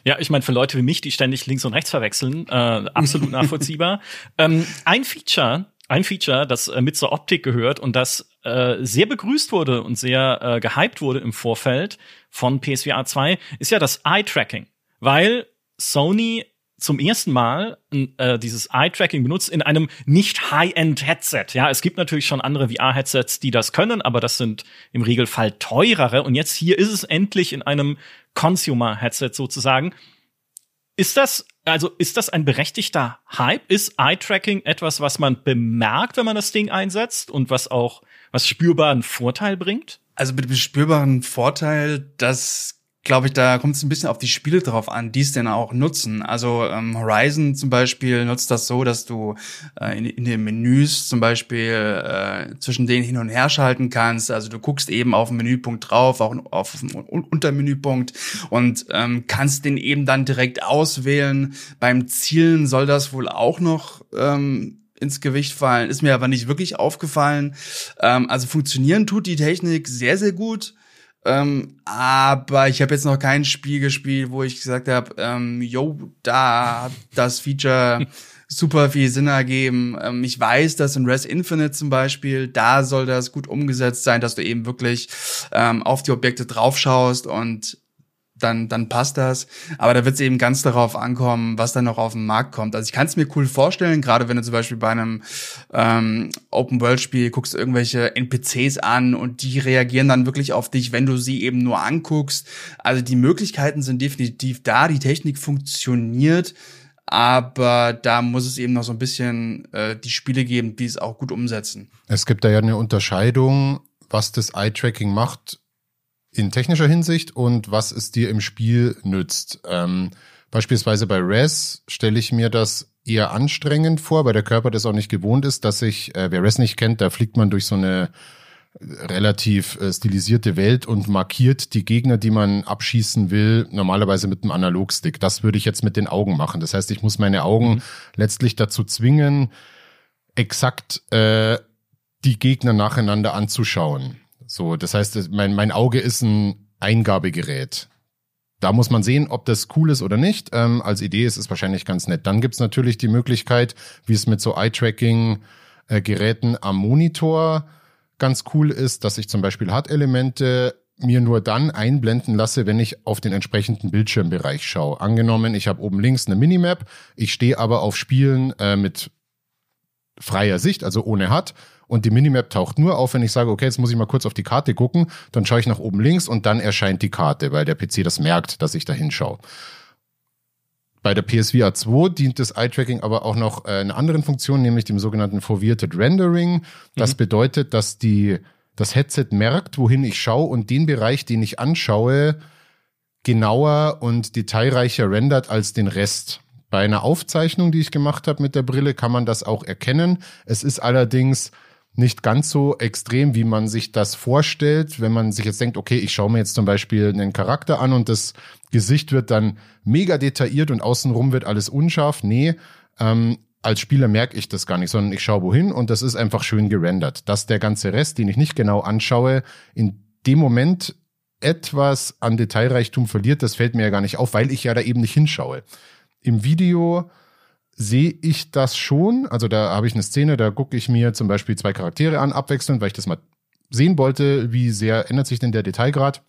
Ja, ich meine, für Leute wie mich, die ständig links und rechts verwechseln, äh, absolut nachvollziehbar. ähm, ein Feature, ein Feature, das äh, mit zur Optik gehört und das äh, sehr begrüßt wurde und sehr äh, gehypt wurde im Vorfeld von PSVR 2, ist ja das Eye-Tracking. Weil Sony zum ersten Mal äh, dieses Eye-Tracking benutzt in einem nicht High-End-Headset. Ja, es gibt natürlich schon andere VR-Headsets, die das können, aber das sind im Regelfall teurere. Und jetzt hier ist es endlich in einem Consumer-Headset sozusagen. Ist das, also ist das ein berechtigter Hype? Ist Eye-Tracking etwas, was man bemerkt, wenn man das Ding einsetzt und was auch, was spürbaren Vorteil bringt? Also mit dem spürbaren Vorteil, das glaube ich, da kommt es ein bisschen auf die Spiele drauf an, die es denn auch nutzen. Also ähm, Horizon zum Beispiel nutzt das so, dass du äh, in, in, den Menüs zum Beispiel äh, zwischen denen hin und her schalten kannst. Also du guckst eben auf den Menüpunkt drauf, auch auf den Untermenüpunkt und ähm, kannst den eben dann direkt auswählen. Beim Zielen soll das wohl auch noch ähm, ins Gewicht fallen, ist mir aber nicht wirklich aufgefallen. Ähm, also funktionieren tut die Technik sehr, sehr gut. Ähm, aber ich habe jetzt noch kein Spiel gespielt, wo ich gesagt habe, ähm, yo, da hat das Feature super viel Sinn ergeben. Ähm, ich weiß, dass in Res Infinite zum Beispiel, da soll das gut umgesetzt sein, dass du eben wirklich ähm, auf die Objekte draufschaust und dann, dann passt das. Aber da wird es eben ganz darauf ankommen, was dann noch auf den Markt kommt. Also ich kann es mir cool vorstellen, gerade wenn du zum Beispiel bei einem ähm, Open-World-Spiel guckst irgendwelche NPCs an und die reagieren dann wirklich auf dich, wenn du sie eben nur anguckst. Also die Möglichkeiten sind definitiv da, die Technik funktioniert. Aber da muss es eben noch so ein bisschen äh, die Spiele geben, die es auch gut umsetzen. Es gibt da ja eine Unterscheidung, was das Eye-Tracking macht in technischer Hinsicht und was es dir im Spiel nützt. Ähm, beispielsweise bei Res stelle ich mir das eher anstrengend vor, weil der Körper das auch nicht gewohnt ist, dass ich, äh, wer Res nicht kennt, da fliegt man durch so eine relativ äh, stilisierte Welt und markiert die Gegner, die man abschießen will, normalerweise mit einem Analogstick. Das würde ich jetzt mit den Augen machen. Das heißt, ich muss meine Augen mhm. letztlich dazu zwingen, exakt äh, die Gegner nacheinander anzuschauen. So, das heißt, mein, mein Auge ist ein Eingabegerät. Da muss man sehen, ob das cool ist oder nicht. Ähm, als Idee ist es wahrscheinlich ganz nett. Dann gibt's natürlich die Möglichkeit, wie es mit so Eye-Tracking-Geräten am Monitor ganz cool ist, dass ich zum Beispiel Hard-Elemente mir nur dann einblenden lasse, wenn ich auf den entsprechenden Bildschirmbereich schaue. Angenommen, ich habe oben links eine Minimap, ich stehe aber auf Spielen äh, mit freier Sicht, also ohne HUD. Und die Minimap taucht nur auf, wenn ich sage, okay, jetzt muss ich mal kurz auf die Karte gucken, dann schaue ich nach oben links und dann erscheint die Karte, weil der PC das merkt, dass ich da hinschaue. Bei der PSVR 2 dient das Eye-Tracking aber auch noch äh, einer anderen Funktion, nämlich dem sogenannten Foveated Rendering. Das mhm. bedeutet, dass die, das Headset merkt, wohin ich schaue und den Bereich, den ich anschaue, genauer und detailreicher rendert als den Rest. Bei einer Aufzeichnung, die ich gemacht habe mit der Brille, kann man das auch erkennen. Es ist allerdings nicht ganz so extrem, wie man sich das vorstellt, wenn man sich jetzt denkt, okay, ich schaue mir jetzt zum Beispiel einen Charakter an und das Gesicht wird dann mega detailliert und außenrum wird alles unscharf. Nee, ähm, als Spieler merke ich das gar nicht, sondern ich schaue wohin und das ist einfach schön gerendert. Dass der ganze Rest, den ich nicht genau anschaue, in dem Moment etwas an Detailreichtum verliert, das fällt mir ja gar nicht auf, weil ich ja da eben nicht hinschaue. Im Video sehe ich das schon. Also da habe ich eine Szene, da gucke ich mir zum Beispiel zwei Charaktere an, abwechselnd, weil ich das mal sehen wollte, wie sehr ändert sich denn der Detailgrad.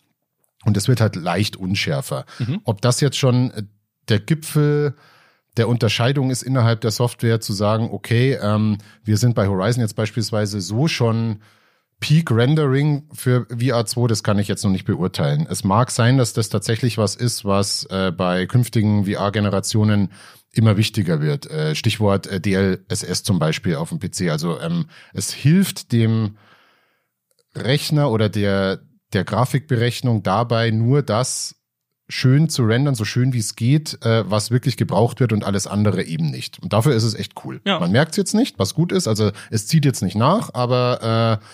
Und es wird halt leicht unschärfer. Mhm. Ob das jetzt schon äh, der Gipfel der Unterscheidung ist innerhalb der Software zu sagen, okay, ähm, wir sind bei Horizon jetzt beispielsweise so schon Peak Rendering für VR 2, das kann ich jetzt noch nicht beurteilen. Es mag sein, dass das tatsächlich was ist, was äh, bei künftigen VR-Generationen immer wichtiger wird. Äh, Stichwort äh, DLSS zum Beispiel auf dem PC. Also ähm, es hilft dem Rechner oder der, der Grafikberechnung dabei nur das schön zu rendern, so schön wie es geht, äh, was wirklich gebraucht wird und alles andere eben nicht. Und dafür ist es echt cool. Ja. Man merkt es jetzt nicht, was gut ist. Also es zieht jetzt nicht nach, aber äh,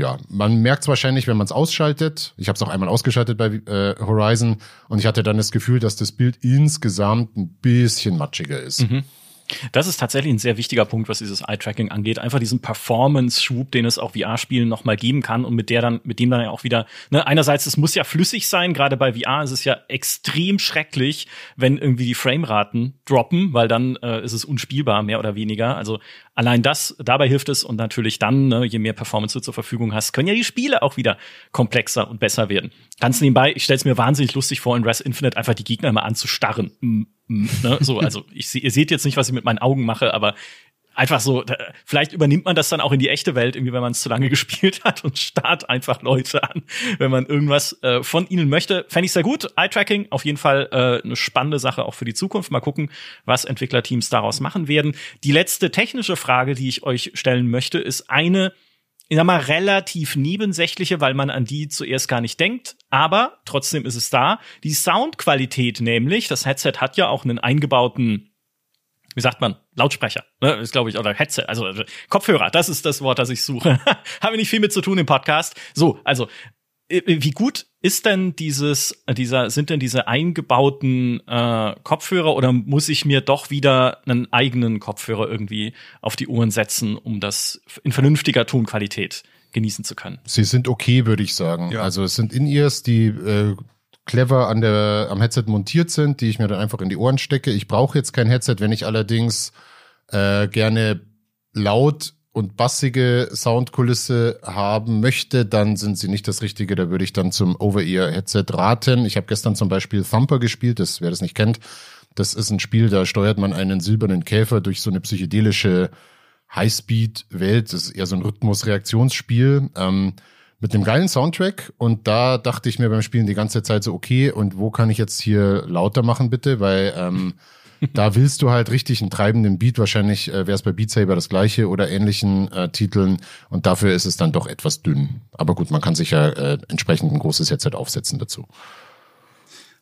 ja, man merkt es wahrscheinlich, wenn man es ausschaltet. Ich habe es auch einmal ausgeschaltet bei äh, Horizon und ich hatte dann das Gefühl, dass das Bild insgesamt ein bisschen matschiger ist. Mhm. Das ist tatsächlich ein sehr wichtiger Punkt, was dieses Eye-Tracking angeht. Einfach diesen Performance-Schub, den es auch VR-Spielen nochmal geben kann und mit der dann, mit dem dann ja auch wieder, ne, einerseits, es muss ja flüssig sein, gerade bei VR ist es ja extrem schrecklich, wenn irgendwie die Frameraten droppen, weil dann äh, ist es unspielbar, mehr oder weniger. Also allein das, dabei hilft es und natürlich dann, ne, je mehr Performance du zur Verfügung hast, können ja die Spiele auch wieder komplexer und besser werden. Ganz nebenbei, ich stelle es mir wahnsinnig lustig vor, in Res Infinite einfach die Gegner immer anzustarren. Ne? So, also ich, ihr seht jetzt nicht, was ich mit meinen Augen mache, aber einfach so, da, vielleicht übernimmt man das dann auch in die echte Welt, irgendwie, wenn man es zu lange gespielt hat und starrt einfach Leute an, wenn man irgendwas äh, von ihnen möchte. Fände ich sehr gut. Eye-Tracking, auf jeden Fall äh, eine spannende Sache auch für die Zukunft. Mal gucken, was Entwicklerteams daraus machen werden. Die letzte technische Frage, die ich euch stellen möchte, ist eine, ich sag mal, relativ nebensächliche, weil man an die zuerst gar nicht denkt. Aber trotzdem ist es da. Die Soundqualität nämlich, das Headset hat ja auch einen eingebauten, wie sagt man, Lautsprecher, ne, ist glaube ich, oder Headset, also, also Kopfhörer, das ist das Wort, das ich suche. Habe nicht viel mit zu tun im Podcast. So, also wie gut ist denn dieses, dieser, sind denn diese eingebauten äh, Kopfhörer oder muss ich mir doch wieder einen eigenen Kopfhörer irgendwie auf die Ohren setzen, um das in vernünftiger Tonqualität genießen zu können? Sie sind okay, würde ich sagen. Ja. Also es sind In-Ears, die äh, clever an der, am Headset montiert sind, die ich mir dann einfach in die Ohren stecke. Ich brauche jetzt kein Headset, wenn ich allerdings äh, gerne laut und bassige Soundkulisse haben möchte, dann sind sie nicht das Richtige. Da würde ich dann zum Over-Ear-Headset raten. Ich habe gestern zum Beispiel Thumper gespielt, das wer das nicht kennt. Das ist ein Spiel, da steuert man einen silbernen Käfer durch so eine psychedelische Highspeed-Welt. Das ist eher so ein Rhythmus-Reaktionsspiel. Ähm, mit einem geilen Soundtrack und da dachte ich mir beim Spielen die ganze Zeit so, okay, und wo kann ich jetzt hier lauter machen bitte, weil ähm, da willst du halt richtig einen treibenden Beat. Wahrscheinlich äh, wäre es bei Beat Saber das gleiche oder ähnlichen äh, Titeln. Und dafür ist es dann doch etwas dünn. Aber gut, man kann sich ja äh, entsprechend ein großes Headset aufsetzen dazu.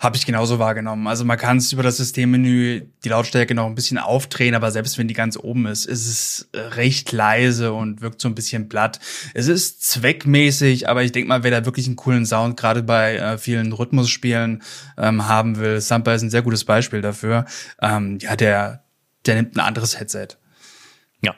Habe ich genauso wahrgenommen. Also man kann es über das Systemmenü die Lautstärke noch ein bisschen aufdrehen, aber selbst wenn die ganz oben ist, ist es äh, recht leise und wirkt so ein bisschen platt. Es ist zweckmäßig, aber ich denke mal, wer da wirklich einen coolen Sound gerade bei äh, vielen Rhythmusspielen ähm, haben will, Sampa ist ein sehr gutes Beispiel dafür. Ähm, ja, der, der nimmt ein anderes Headset. Ja.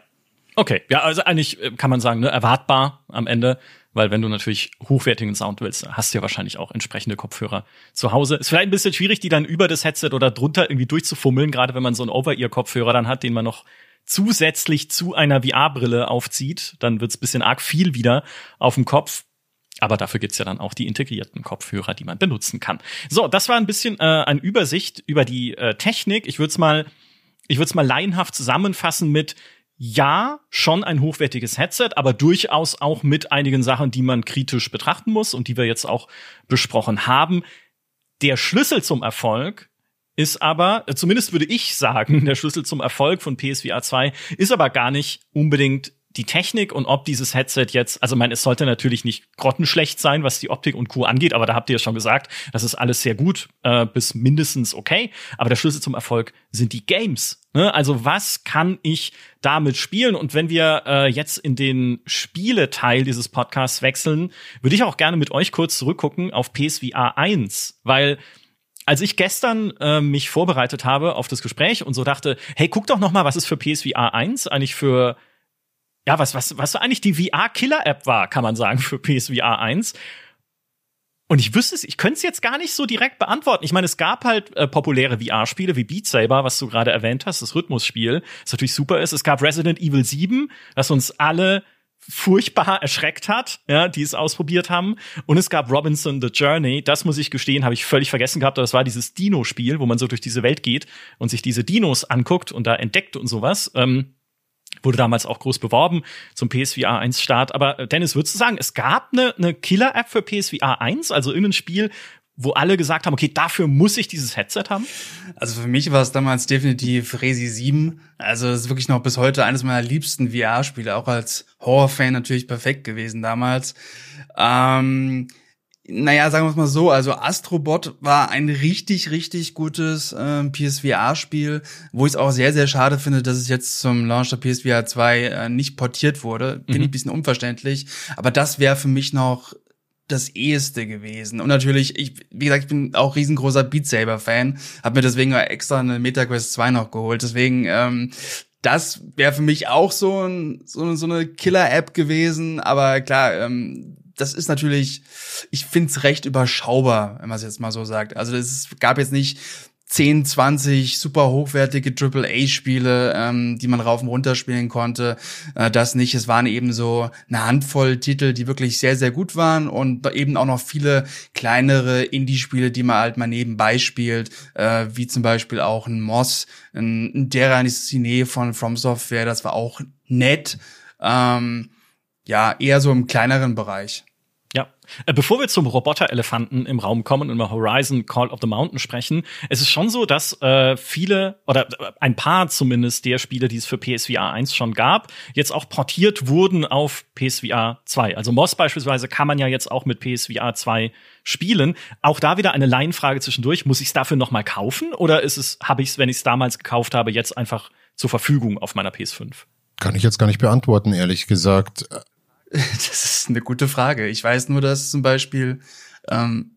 Okay. Ja, also eigentlich äh, kann man sagen, ne, erwartbar am Ende weil wenn du natürlich hochwertigen Sound willst, hast du ja wahrscheinlich auch entsprechende Kopfhörer zu Hause. Ist vielleicht ein bisschen schwierig, die dann über das Headset oder drunter irgendwie durchzufummeln, gerade wenn man so einen Over-Ear-Kopfhörer dann hat, den man noch zusätzlich zu einer VR-Brille aufzieht, dann wird's bisschen arg viel wieder auf dem Kopf. Aber dafür gibt's ja dann auch die integrierten Kopfhörer, die man benutzen kann. So, das war ein bisschen äh, eine Übersicht über die äh, Technik. Ich würde es mal, ich würde mal laienhaft zusammenfassen mit ja, schon ein hochwertiges Headset, aber durchaus auch mit einigen Sachen, die man kritisch betrachten muss und die wir jetzt auch besprochen haben. Der Schlüssel zum Erfolg ist aber, äh, zumindest würde ich sagen, der Schlüssel zum Erfolg von PSVR 2 ist aber gar nicht unbedingt die Technik und ob dieses Headset jetzt, also mein, es sollte natürlich nicht grottenschlecht sein, was die Optik und Co. angeht, aber da habt ihr ja schon gesagt, das ist alles sehr gut äh, bis mindestens okay. Aber der Schlüssel zum Erfolg sind die Games. Ne? Also was kann ich damit spielen? Und wenn wir äh, jetzt in den Spieleteil dieses Podcasts wechseln, würde ich auch gerne mit euch kurz zurückgucken auf PSVR 1, weil als ich gestern äh, mich vorbereitet habe auf das Gespräch und so dachte, hey, guck doch noch mal, was ist für PSVR 1 eigentlich für ja, was, was, was eigentlich die VR-Killer-App war, kann man sagen, für PSVR 1. Und ich wüsste es, ich könnte es jetzt gar nicht so direkt beantworten. Ich meine, es gab halt äh, populäre VR-Spiele wie Beat Saber, was du gerade erwähnt hast, das Rhythmusspiel, das natürlich super ist. Es gab Resident Evil 7, das uns alle furchtbar erschreckt hat, ja, die es ausprobiert haben. Und es gab Robinson The Journey, das muss ich gestehen, habe ich völlig vergessen gehabt, aber das war dieses Dino-Spiel, wo man so durch diese Welt geht und sich diese Dinos anguckt und da entdeckt und sowas. Ähm, Wurde damals auch groß beworben zum PSVR 1 Start. Aber äh, Dennis, würdest du sagen, es gab eine, eine Killer-App für PSVR 1, also irgendein Spiel, wo alle gesagt haben, okay, dafür muss ich dieses Headset haben? Also für mich war es damals definitiv Resi 7. Also es ist wirklich noch bis heute eines meiner liebsten VR-Spiele, auch als Horror-Fan natürlich perfekt gewesen damals. Ähm, naja, sagen wir es mal so, also Astrobot war ein richtig, richtig gutes äh, PSVR-Spiel, wo ich es auch sehr, sehr schade finde, dass es jetzt zum Launch der PSVR 2 äh, nicht portiert wurde. Finde mhm. ich ein bisschen unverständlich. Aber das wäre für mich noch das eheste gewesen. Und natürlich, ich, wie gesagt, ich bin auch riesengroßer Beat Saber-Fan, habe mir deswegen extra eine MetaQuest 2 noch geholt. Deswegen, ähm, das wäre für mich auch so, ein, so, so eine Killer-App gewesen. Aber klar, ähm, das ist natürlich, ich finde es recht überschaubar, wenn man es jetzt mal so sagt. Also es gab jetzt nicht 10, 20 super hochwertige AAA-Spiele, ähm, die man rauf und runter spielen konnte. Äh, das nicht. Es waren eben so eine Handvoll Titel, die wirklich sehr, sehr gut waren und eben auch noch viele kleinere Indie-Spiele, die man halt mal nebenbei spielt, äh, wie zum Beispiel auch ein Moss, ein, ein Dera Cine von From Software, das war auch nett. Ähm, ja, eher so im kleineren Bereich. Äh, bevor wir zum Roboter-Elefanten im Raum kommen und über Horizon Call of the Mountain sprechen, es ist schon so, dass äh, viele oder äh, ein paar zumindest der Spiele, die es für PSVR 1 schon gab, jetzt auch portiert wurden auf PSVR 2. Also Moss beispielsweise kann man ja jetzt auch mit PSVR 2 spielen. Auch da wieder eine Laienfrage zwischendurch. Muss ich es dafür noch mal kaufen oder ist es, habe ich es, wenn ich es damals gekauft habe, jetzt einfach zur Verfügung auf meiner PS5? Kann ich jetzt gar nicht beantworten, ehrlich gesagt. Das ist eine gute Frage. Ich weiß nur, dass zum Beispiel, ähm,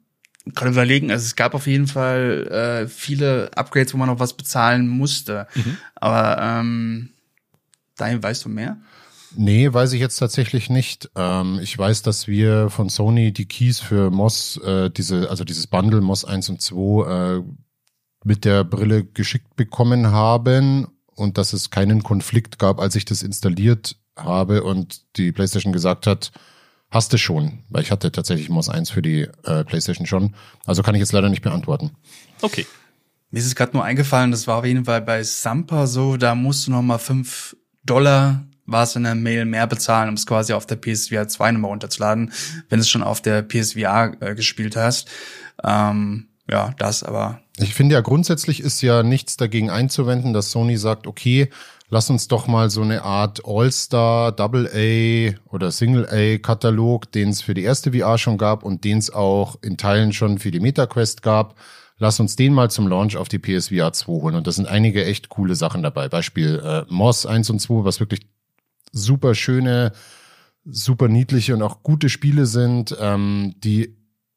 kann überlegen, also es gab auf jeden Fall äh, viele Upgrades, wo man noch was bezahlen musste. Mhm. Aber ähm, dahin weißt du mehr? Nee, weiß ich jetzt tatsächlich nicht. Ähm, ich weiß, dass wir von Sony die Keys für Moss, äh, diese, also dieses Bundle Moss 1 und 2 äh, mit der Brille geschickt bekommen haben und dass es keinen Konflikt gab, als ich das installiert habe und die PlayStation gesagt hat, hast du schon, weil ich hatte tatsächlich MOS 1 für die äh, PlayStation schon. Also kann ich jetzt leider nicht beantworten. Okay. Mir ist es gerade nur eingefallen, das war auf jeden Fall bei Sampa so, da musst du noch mal fünf Dollar war es in der Mail mehr bezahlen, um es quasi auf der PSVR 2 nochmal runterzuladen, wenn es schon auf der PSVR äh, gespielt hast. Ähm, ja, das aber. Ich finde ja grundsätzlich ist ja nichts dagegen einzuwenden, dass Sony sagt, okay, lass uns doch mal so eine Art All-Star, Double-A oder Single-A-Katalog, den es für die erste VR schon gab und den es auch in Teilen schon für die MetaQuest gab. Lass uns den mal zum Launch auf die PSVR 2 holen. Und da sind einige echt coole Sachen dabei. Beispiel äh, Moss 1 und 2, was wirklich super schöne, super niedliche und auch gute Spiele sind, ähm, die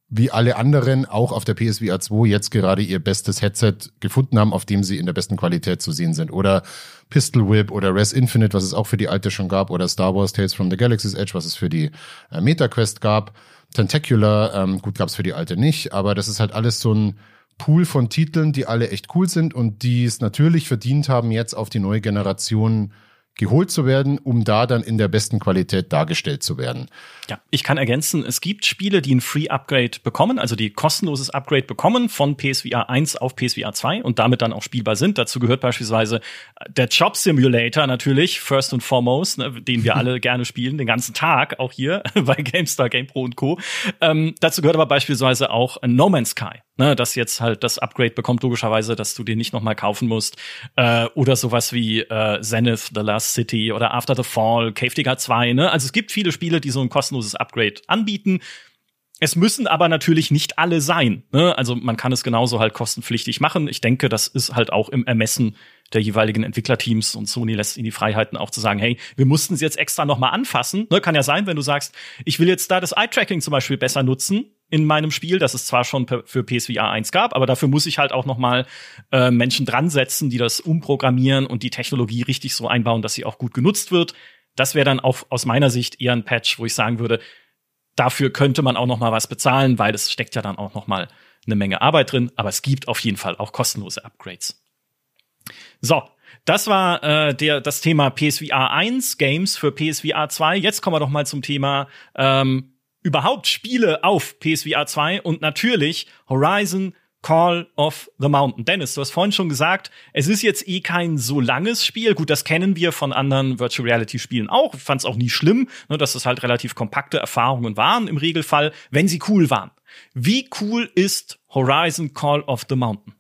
wie alle anderen auch auf der PSVR 2 jetzt gerade ihr bestes Headset gefunden haben, auf dem sie in der besten Qualität zu sehen sind. Oder Pistol Whip oder Res Infinite, was es auch für die alte schon gab, oder Star Wars Tales from the Galaxy's Edge, was es für die äh, MetaQuest gab. Tentacular, ähm, gut, gab es für die alte nicht, aber das ist halt alles so ein Pool von Titeln, die alle echt cool sind und die es natürlich verdient haben, jetzt auf die neue Generation geholt zu werden, um da dann in der besten Qualität dargestellt zu werden. Ja, ich kann ergänzen, es gibt Spiele, die ein Free Upgrade bekommen, also die kostenloses Upgrade bekommen von PSVR 1 auf PSVR 2 und damit dann auch spielbar sind. Dazu gehört beispielsweise der Job Simulator natürlich, first and foremost, ne, den wir alle gerne spielen, den ganzen Tag, auch hier bei GameStar, GamePro und Co. Ähm, dazu gehört aber beispielsweise auch No Man's Sky, ne, das jetzt halt das Upgrade bekommt, logischerweise, dass du den nicht nochmal kaufen musst. Äh, oder sowas wie äh, Zenith, The Last City oder After the Fall, Cave Digger 2. Ne? Also es gibt viele Spiele, die so ein kostenloses Upgrade anbieten. Es müssen aber natürlich nicht alle sein. Ne? Also man kann es genauso halt kostenpflichtig machen. Ich denke, das ist halt auch im Ermessen der jeweiligen Entwicklerteams und Sony lässt ihnen die Freiheiten auch zu sagen, hey, wir mussten es jetzt extra noch mal anfassen. Ne? Kann ja sein, wenn du sagst, ich will jetzt da das Eye-Tracking zum Beispiel besser nutzen in meinem Spiel, das es zwar schon für PSVR 1 gab, aber dafür muss ich halt auch noch mal äh, Menschen dran setzen, die das umprogrammieren und die Technologie richtig so einbauen, dass sie auch gut genutzt wird. Das wäre dann auch aus meiner Sicht eher ein Patch, wo ich sagen würde, dafür könnte man auch noch mal was bezahlen, weil es steckt ja dann auch noch mal eine Menge Arbeit drin. Aber es gibt auf jeden Fall auch kostenlose Upgrades. So, das war äh, der, das Thema PSVR 1 Games für PSVR 2. Jetzt kommen wir doch mal zum Thema ähm, überhaupt Spiele auf PSVR 2 und natürlich Horizon Call of the Mountain. Dennis, du hast vorhin schon gesagt, es ist jetzt eh kein so langes Spiel. Gut, das kennen wir von anderen Virtual Reality Spielen auch. Ich fand es auch nie schlimm, ne, dass es halt relativ kompakte Erfahrungen waren im Regelfall, wenn sie cool waren. Wie cool ist Horizon Call of the Mountain?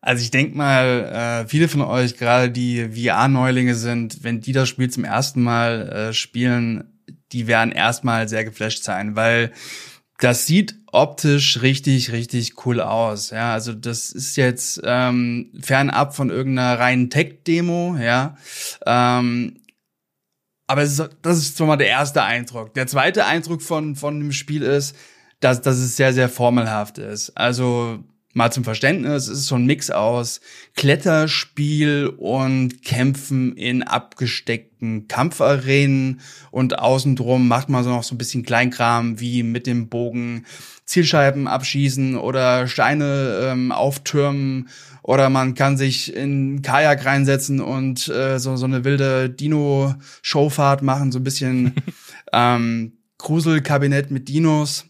Also ich denke mal, äh, viele von euch, gerade die VR-Neulinge sind, wenn die das Spiel zum ersten Mal äh, spielen, die werden erstmal sehr geflasht sein, weil das sieht optisch richtig, richtig cool aus. Ja, also das ist jetzt ähm, fernab von irgendeiner reinen Tech-Demo, ja. Ähm, aber ist, das ist schon mal der erste Eindruck. Der zweite Eindruck von, von dem Spiel ist, dass, dass es sehr, sehr formelhaft ist. Also mal zum Verständnis, es ist so ein Mix aus Kletterspiel und Kämpfen in abgesteckten Kampfarenen und außen drum macht man so noch so ein bisschen Kleinkram wie mit dem Bogen Zielscheiben abschießen oder Steine ähm, auftürmen oder man kann sich in Kajak reinsetzen und äh, so, so eine wilde Dino-Showfahrt machen, so ein bisschen ähm, Gruselkabinett mit Dinos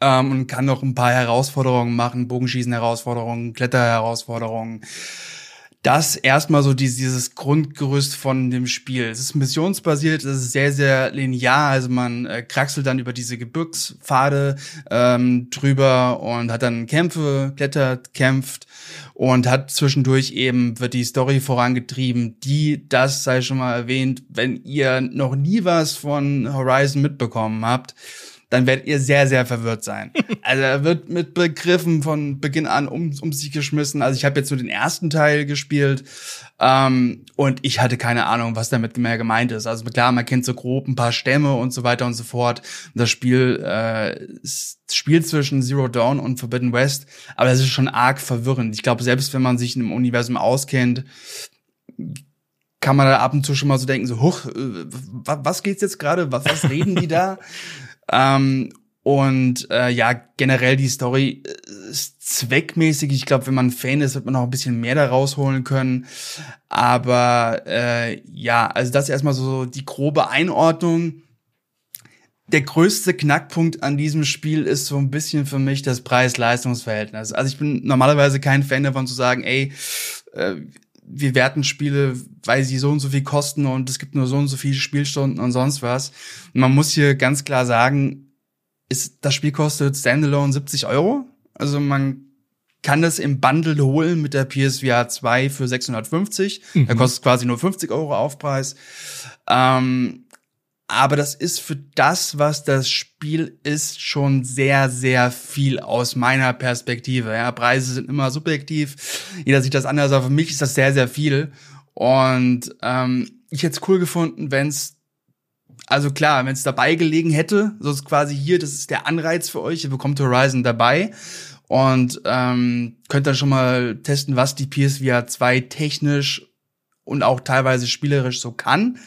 ähm, und kann noch ein paar Herausforderungen machen, Bogenschießen-Herausforderungen, Kletterherausforderungen. Das erstmal so dieses, Grundgerüst von dem Spiel. Es ist missionsbasiert, es ist sehr, sehr linear. Also man äh, kraxelt dann über diese Gebirgspfade ähm, drüber und hat dann Kämpfe, klettert, kämpft und hat zwischendurch eben, wird die Story vorangetrieben, die, das sei schon mal erwähnt, wenn ihr noch nie was von Horizon mitbekommen habt, dann werdet ihr sehr, sehr verwirrt sein. also er wird mit Begriffen von Beginn an um, um sich geschmissen. Also ich habe jetzt nur den ersten Teil gespielt ähm, und ich hatte keine Ahnung, was damit mehr gemeint ist. Also klar, man kennt so grob ein paar Stämme und so weiter und so fort. Das Spiel äh, spielt zwischen Zero Dawn und Forbidden West, aber es ist schon arg verwirrend. Ich glaube, selbst wenn man sich in einem Universum auskennt, kann man da ab und zu schon mal so denken, so, huch, äh, was geht's jetzt gerade? Was, was reden die da? Ähm, und äh, ja, generell die Story ist zweckmäßig. Ich glaube, wenn man Fan ist, wird man noch ein bisschen mehr da rausholen können. Aber äh, ja, also das erstmal so die grobe Einordnung. Der größte Knackpunkt an diesem Spiel ist so ein bisschen für mich das Preis-Leistungs-Verhältnis. Also ich bin normalerweise kein Fan davon zu sagen, ey, äh, wir werten Spiele, weil sie so und so viel kosten und es gibt nur so und so viele Spielstunden und sonst was. Und man muss hier ganz klar sagen, ist, das Spiel kostet Standalone 70 Euro. Also man kann das im Bundle holen mit der PSVR 2 für 650. Mhm. Da kostet quasi nur 50 Euro Aufpreis. Ähm, aber das ist für das, was das Spiel ist, schon sehr, sehr viel aus meiner Perspektive. Ja, Preise sind immer subjektiv. Jeder sieht das anders, aber für mich ist das sehr, sehr viel. Und ähm, ich hätte es cool gefunden, wenn es, also klar, wenn es dabei gelegen hätte, so ist quasi hier, das ist der Anreiz für euch, ihr bekommt Horizon dabei und ähm, könnt dann schon mal testen, was die PSVR 2 technisch und auch teilweise spielerisch so kann.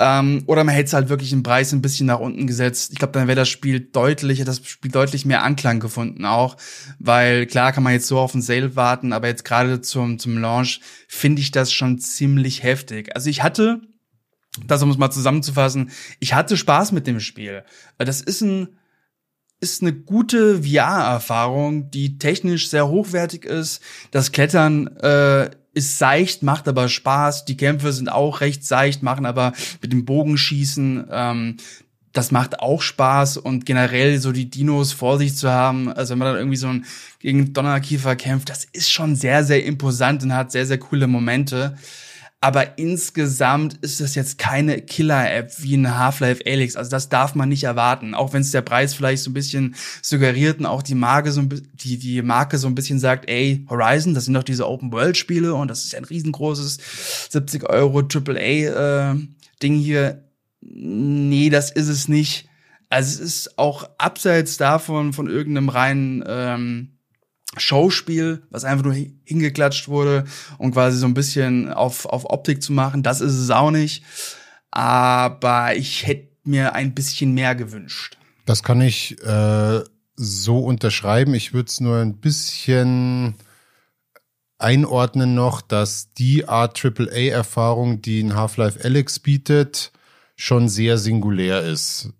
Ähm, oder man hätte es halt wirklich im Preis ein bisschen nach unten gesetzt. Ich glaube, dann wäre das Spiel deutlich, das Spiel deutlich mehr Anklang gefunden auch. Weil klar kann man jetzt so auf den Sale warten, aber jetzt gerade zum, zum Launch finde ich das schon ziemlich heftig. Also ich hatte, das um es mal zusammenzufassen, ich hatte Spaß mit dem Spiel. Das ist ein ist eine gute VR-Erfahrung, die technisch sehr hochwertig ist. Das Klettern äh, ist seicht, macht aber Spaß. Die Kämpfe sind auch recht seicht, machen aber mit dem Bogenschießen, ähm, das macht auch Spaß und generell so die Dinos vor sich zu haben, also wenn man dann irgendwie so ein, gegen Donnerkiefer kämpft, das ist schon sehr, sehr imposant und hat sehr, sehr coole Momente. Aber insgesamt ist es jetzt keine Killer-App wie ein Half-Life Alyx. Also das darf man nicht erwarten. Auch wenn es der Preis vielleicht so ein bisschen suggeriert und auch die Marke so ein, die, die Marke so ein bisschen sagt, ey, Horizon, das sind doch diese Open-World-Spiele und das ist ein riesengroßes 70 Euro AAA-Ding äh, hier. Nee, das ist es nicht. Also es ist auch abseits davon von irgendeinem reinen ähm, Showspiel, was einfach nur hingeklatscht wurde und quasi so ein bisschen auf, auf Optik zu machen. Das ist es auch nicht. Aber ich hätte mir ein bisschen mehr gewünscht. Das kann ich äh, so unterschreiben. Ich würde es nur ein bisschen einordnen noch, dass die Art AAA-Erfahrung, die in Half-Life Alex bietet, schon sehr singulär ist.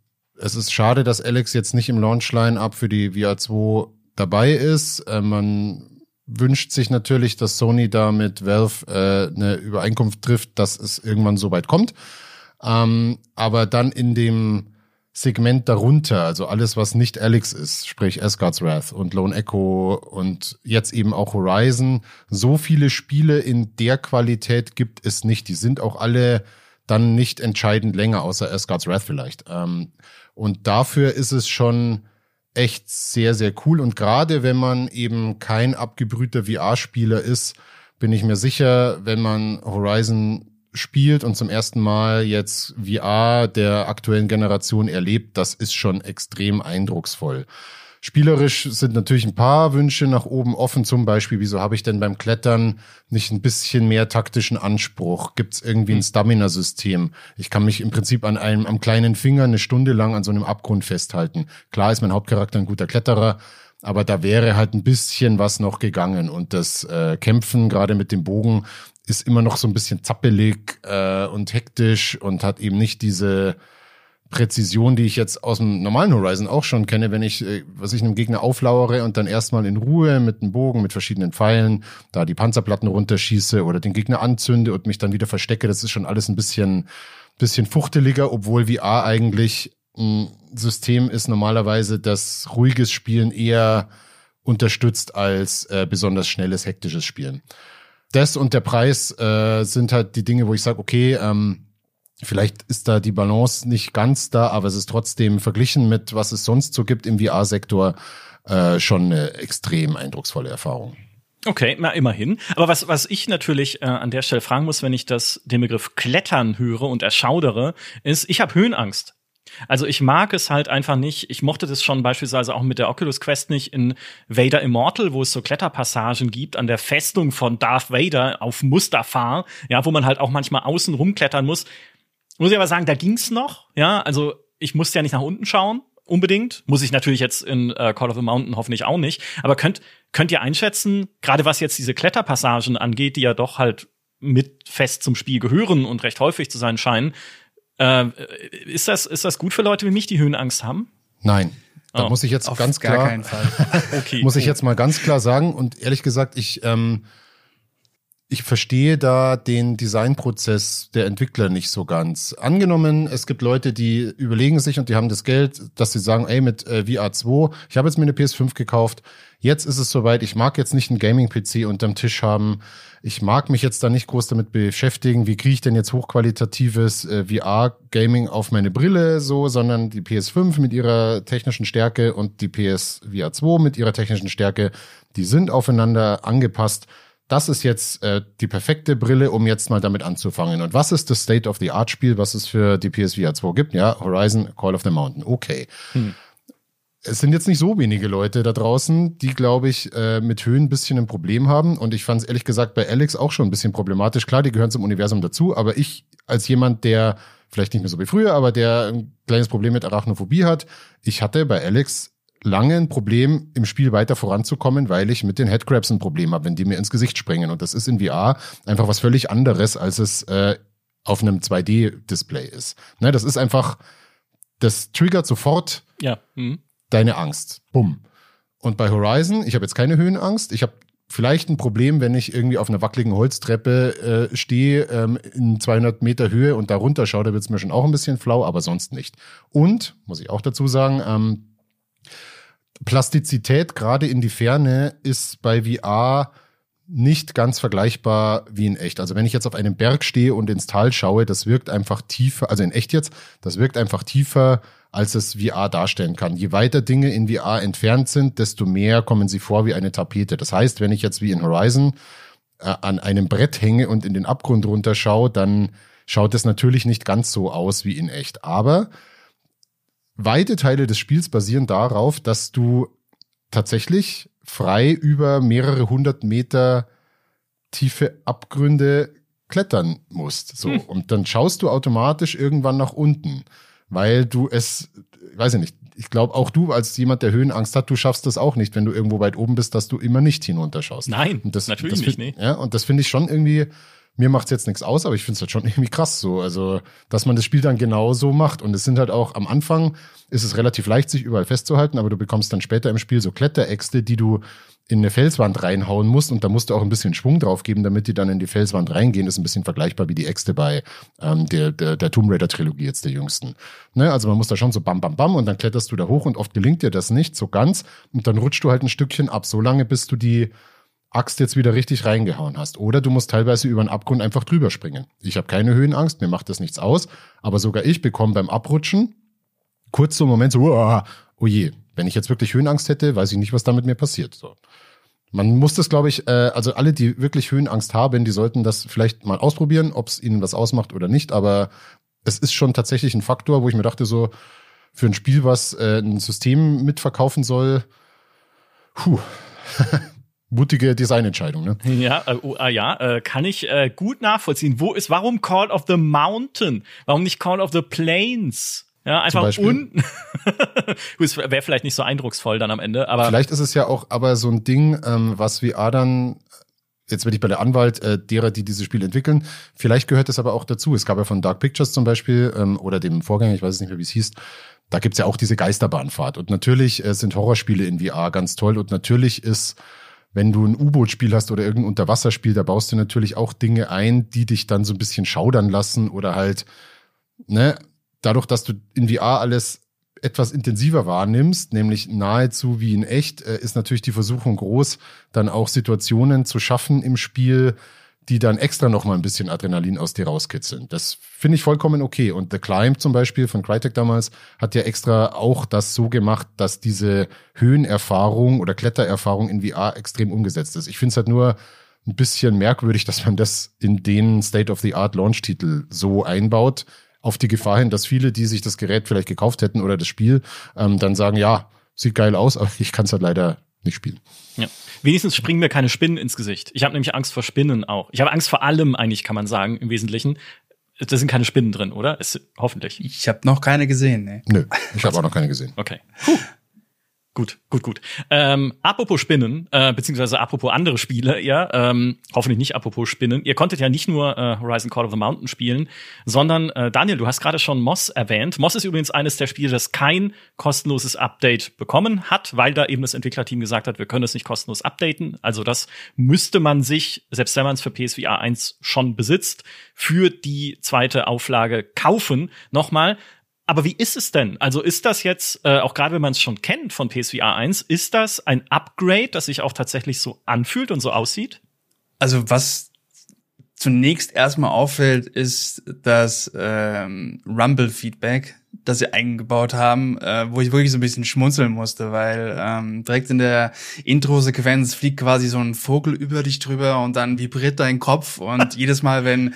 Es ist schade, dass Alex jetzt nicht im Launch-Line-Up für die VR2 dabei ist. Äh, man wünscht sich natürlich, dass Sony da mit Valve äh, eine Übereinkunft trifft, dass es irgendwann so weit kommt. Ähm, aber dann in dem Segment darunter, also alles, was nicht Alex ist, sprich Asgard's Wrath und Lone Echo und jetzt eben auch Horizon, so viele Spiele in der Qualität gibt es nicht. Die sind auch alle dann nicht entscheidend länger, außer Asgard's Wrath vielleicht. Ähm, und dafür ist es schon echt sehr, sehr cool. Und gerade wenn man eben kein abgebrühter VR-Spieler ist, bin ich mir sicher, wenn man Horizon spielt und zum ersten Mal jetzt VR der aktuellen Generation erlebt, das ist schon extrem eindrucksvoll. Spielerisch sind natürlich ein paar Wünsche nach oben offen, zum Beispiel, wieso habe ich denn beim Klettern nicht ein bisschen mehr taktischen Anspruch? Gibt es irgendwie ein hm. Stamina-System? Ich kann mich im Prinzip an einem am kleinen Finger eine Stunde lang an so einem Abgrund festhalten. Klar ist mein Hauptcharakter ein guter Kletterer, aber da wäre halt ein bisschen was noch gegangen. Und das äh, Kämpfen, gerade mit dem Bogen, ist immer noch so ein bisschen zappelig äh, und hektisch und hat eben nicht diese Präzision, die ich jetzt aus dem normalen Horizon auch schon kenne, wenn ich, äh, was ich einem Gegner auflauere und dann erstmal in Ruhe mit einem Bogen, mit verschiedenen Pfeilen, da die Panzerplatten runterschieße oder den Gegner anzünde und mich dann wieder verstecke, das ist schon alles ein bisschen, bisschen fuchteliger, obwohl VR eigentlich ein System ist normalerweise, das ruhiges Spielen eher unterstützt als äh, besonders schnelles, hektisches Spielen. Das und der Preis äh, sind halt die Dinge, wo ich sage, okay, ähm, Vielleicht ist da die Balance nicht ganz da, aber es ist trotzdem verglichen mit, was es sonst so gibt im VR-Sektor, äh, schon eine extrem eindrucksvolle Erfahrung. Okay, na immerhin. Aber was, was ich natürlich äh, an der Stelle fragen muss, wenn ich das den Begriff Klettern höre und erschaudere, ist, ich habe Höhenangst. Also ich mag es halt einfach nicht. Ich mochte das schon beispielsweise auch mit der Oculus Quest nicht in Vader Immortal, wo es so Kletterpassagen gibt an der Festung von Darth Vader auf Mustafar, ja, wo man halt auch manchmal außen rumklettern muss. Muss ich aber sagen, da ging's noch. Ja, also ich musste ja nicht nach unten schauen, unbedingt. Muss ich natürlich jetzt in äh, Call of the Mountain hoffentlich auch nicht. Aber könnt, könnt ihr einschätzen, gerade was jetzt diese Kletterpassagen angeht, die ja doch halt mit fest zum Spiel gehören und recht häufig zu sein scheinen, äh, ist, das, ist das gut für Leute wie mich, die Höhenangst haben? Nein. Da oh, muss ich jetzt ganz klar, okay. muss ich jetzt mal ganz klar sagen und ehrlich gesagt, ich ähm, ich verstehe da den Designprozess der Entwickler nicht so ganz. Angenommen, es gibt Leute, die überlegen sich und die haben das Geld, dass sie sagen, ey, mit äh, VR2, ich habe jetzt mir eine PS5 gekauft, jetzt ist es soweit, ich mag jetzt nicht einen Gaming-PC unterm Tisch haben, ich mag mich jetzt da nicht groß damit beschäftigen, wie kriege ich denn jetzt hochqualitatives äh, VR-Gaming auf meine Brille so, sondern die PS5 mit ihrer technischen Stärke und die PS VR2 mit ihrer technischen Stärke, die sind aufeinander angepasst das ist jetzt äh, die perfekte Brille, um jetzt mal damit anzufangen. Und was ist das State of the Art Spiel, was es für die PSVR 2 gibt? Ja, Horizon Call of the Mountain. Okay. Hm. es sind jetzt nicht so wenige Leute da draußen, die, glaube ich, äh, mit Höhen ein bisschen ein Problem haben. Und ich fand es ehrlich gesagt bei Alex auch schon ein bisschen problematisch. Klar, die gehören zum Universum dazu, aber ich als jemand, der vielleicht nicht mehr so wie früher, aber der ein kleines Problem mit Arachnophobie hat, ich hatte bei Alex lange ein Problem, im Spiel weiter voranzukommen, weil ich mit den Headcrabs ein Problem habe, wenn die mir ins Gesicht springen. Und das ist in VR einfach was völlig anderes, als es äh, auf einem 2D-Display ist. Ne, das ist einfach, das triggert sofort ja. Mhm deine Angst. Bumm. Und bei Horizon, ich habe jetzt keine Höhenangst. Ich habe vielleicht ein Problem, wenn ich irgendwie auf einer wackeligen Holztreppe äh, stehe ähm, in 200 Meter Höhe und da runter schaue, da wird es mir schon auch ein bisschen flau, aber sonst nicht. Und, muss ich auch dazu sagen, ähm, Plastizität gerade in die Ferne ist bei VR nicht ganz vergleichbar wie in echt. Also wenn ich jetzt auf einem Berg stehe und ins Tal schaue, das wirkt einfach tiefer, also in echt jetzt, das wirkt einfach tiefer als es VR darstellen kann. Je weiter Dinge in VR entfernt sind, desto mehr kommen sie vor wie eine Tapete. Das heißt, wenn ich jetzt wie in Horizon äh, an einem Brett hänge und in den Abgrund runterschaue, dann schaut es natürlich nicht ganz so aus wie in echt. Aber weite Teile des Spiels basieren darauf, dass du tatsächlich frei über mehrere hundert Meter tiefe Abgründe klettern musst. So. Hm. Und dann schaust du automatisch irgendwann nach unten weil du es, weiß ich nicht, ich glaube auch du als jemand, der Höhenangst hat, du schaffst das auch nicht, wenn du irgendwo weit oben bist, dass du immer nicht hinunterschaust. Nein, das, natürlich das nicht. Nee. Ja, und das finde ich schon irgendwie, mir macht's jetzt nichts aus, aber ich finde es halt schon irgendwie krass so. Also, dass man das Spiel dann genau so macht. Und es sind halt auch am Anfang ist es relativ leicht, sich überall festzuhalten, aber du bekommst dann später im Spiel so Kletteräxte, die du in eine Felswand reinhauen musst und da musst du auch ein bisschen Schwung drauf geben, damit die dann in die Felswand reingehen. Das ist ein bisschen vergleichbar wie die Äxte bei ähm, der, der, der Tomb Raider Trilogie jetzt der jüngsten. Ne? Also man muss da schon so bam bam bam und dann kletterst du da hoch und oft gelingt dir das nicht so ganz und dann rutscht du halt ein Stückchen ab, so lange bis du die Axt jetzt wieder richtig reingehauen hast. Oder du musst teilweise über den Abgrund einfach drüber springen. Ich habe keine Höhenangst, mir macht das nichts aus, aber sogar ich bekomme beim Abrutschen kurz so einen Moment so, oh, oh je, wenn ich jetzt wirklich Höhenangst hätte, weiß ich nicht, was da mit mir passiert. So. Man muss das, glaube ich, äh, also alle, die wirklich Höhenangst haben, die sollten das vielleicht mal ausprobieren, ob es ihnen was ausmacht oder nicht. Aber es ist schon tatsächlich ein Faktor, wo ich mir dachte, so für ein Spiel, was äh, ein System mitverkaufen soll, puh, mutige Designentscheidung, ne? Ja, äh, oh, äh, ja, äh, kann ich äh, gut nachvollziehen. Wo ist, warum Call of the Mountain? Warum nicht Call of the Plains? Ja, einfach unten. Wäre vielleicht nicht so eindrucksvoll dann am Ende, aber. Vielleicht ist es ja auch aber so ein Ding, ähm, was VR dann jetzt bin ich bei der Anwalt äh, derer, die dieses Spiel entwickeln. Vielleicht gehört es aber auch dazu. Es gab ja von Dark Pictures zum Beispiel ähm, oder dem Vorgänger, ich weiß es nicht mehr, wie es hieß. Da gibt's ja auch diese Geisterbahnfahrt. Und natürlich äh, sind Horrorspiele in VR ganz toll. Und natürlich ist, wenn du ein U-Boot-Spiel hast oder irgendein Unterwasserspiel, da baust du natürlich auch Dinge ein, die dich dann so ein bisschen schaudern lassen oder halt, ne, dadurch, dass du in VR alles etwas intensiver wahrnimmst, nämlich nahezu wie in echt, äh, ist natürlich die Versuchung groß, dann auch Situationen zu schaffen im Spiel, die dann extra noch mal ein bisschen Adrenalin aus dir rauskitzeln. Das finde ich vollkommen okay. Und The Climb zum Beispiel von Crytek damals hat ja extra auch das so gemacht, dass diese Höhenerfahrung oder Klettererfahrung in VR extrem umgesetzt ist. Ich finde es halt nur ein bisschen merkwürdig, dass man das in den State-of-the-Art-Launch-Titel so einbaut auf die Gefahr hin, dass viele, die sich das Gerät vielleicht gekauft hätten oder das Spiel, ähm, dann sagen, ja, sieht geil aus, aber ich kann es halt leider nicht spielen. Ja. Wenigstens springen mir keine Spinnen ins Gesicht. Ich habe nämlich Angst vor Spinnen auch. Ich habe Angst vor allem, eigentlich kann man sagen, im Wesentlichen. Da sind keine Spinnen drin, oder? Ist, hoffentlich. Ich habe noch keine gesehen, ne? Nö, ich habe auch noch keine gesehen. Okay. Puh. Gut, gut, gut. Ähm, apropos Spinnen, äh, beziehungsweise apropos andere Spiele, ja, ähm, hoffentlich nicht apropos Spinnen. Ihr konntet ja nicht nur äh, Horizon Call of the Mountain spielen, sondern äh, Daniel, du hast gerade schon Moss erwähnt. Moss ist übrigens eines der Spiele, das kein kostenloses Update bekommen hat, weil da eben das Entwicklerteam gesagt hat, wir können es nicht kostenlos updaten. Also das müsste man sich, selbst wenn man es für PSVR 1 schon besitzt, für die zweite Auflage kaufen. Nochmal, aber wie ist es denn? Also ist das jetzt, äh, auch gerade wenn man es schon kennt von PSVR 1, ist das ein Upgrade, das sich auch tatsächlich so anfühlt und so aussieht? Also was zunächst erstmal auffällt, ist das ähm, Rumble-Feedback, das sie eingebaut haben, äh, wo ich wirklich so ein bisschen schmunzeln musste, weil ähm, direkt in der Intro-Sequenz fliegt quasi so ein Vogel über dich drüber und dann vibriert dein Kopf und jedes Mal, wenn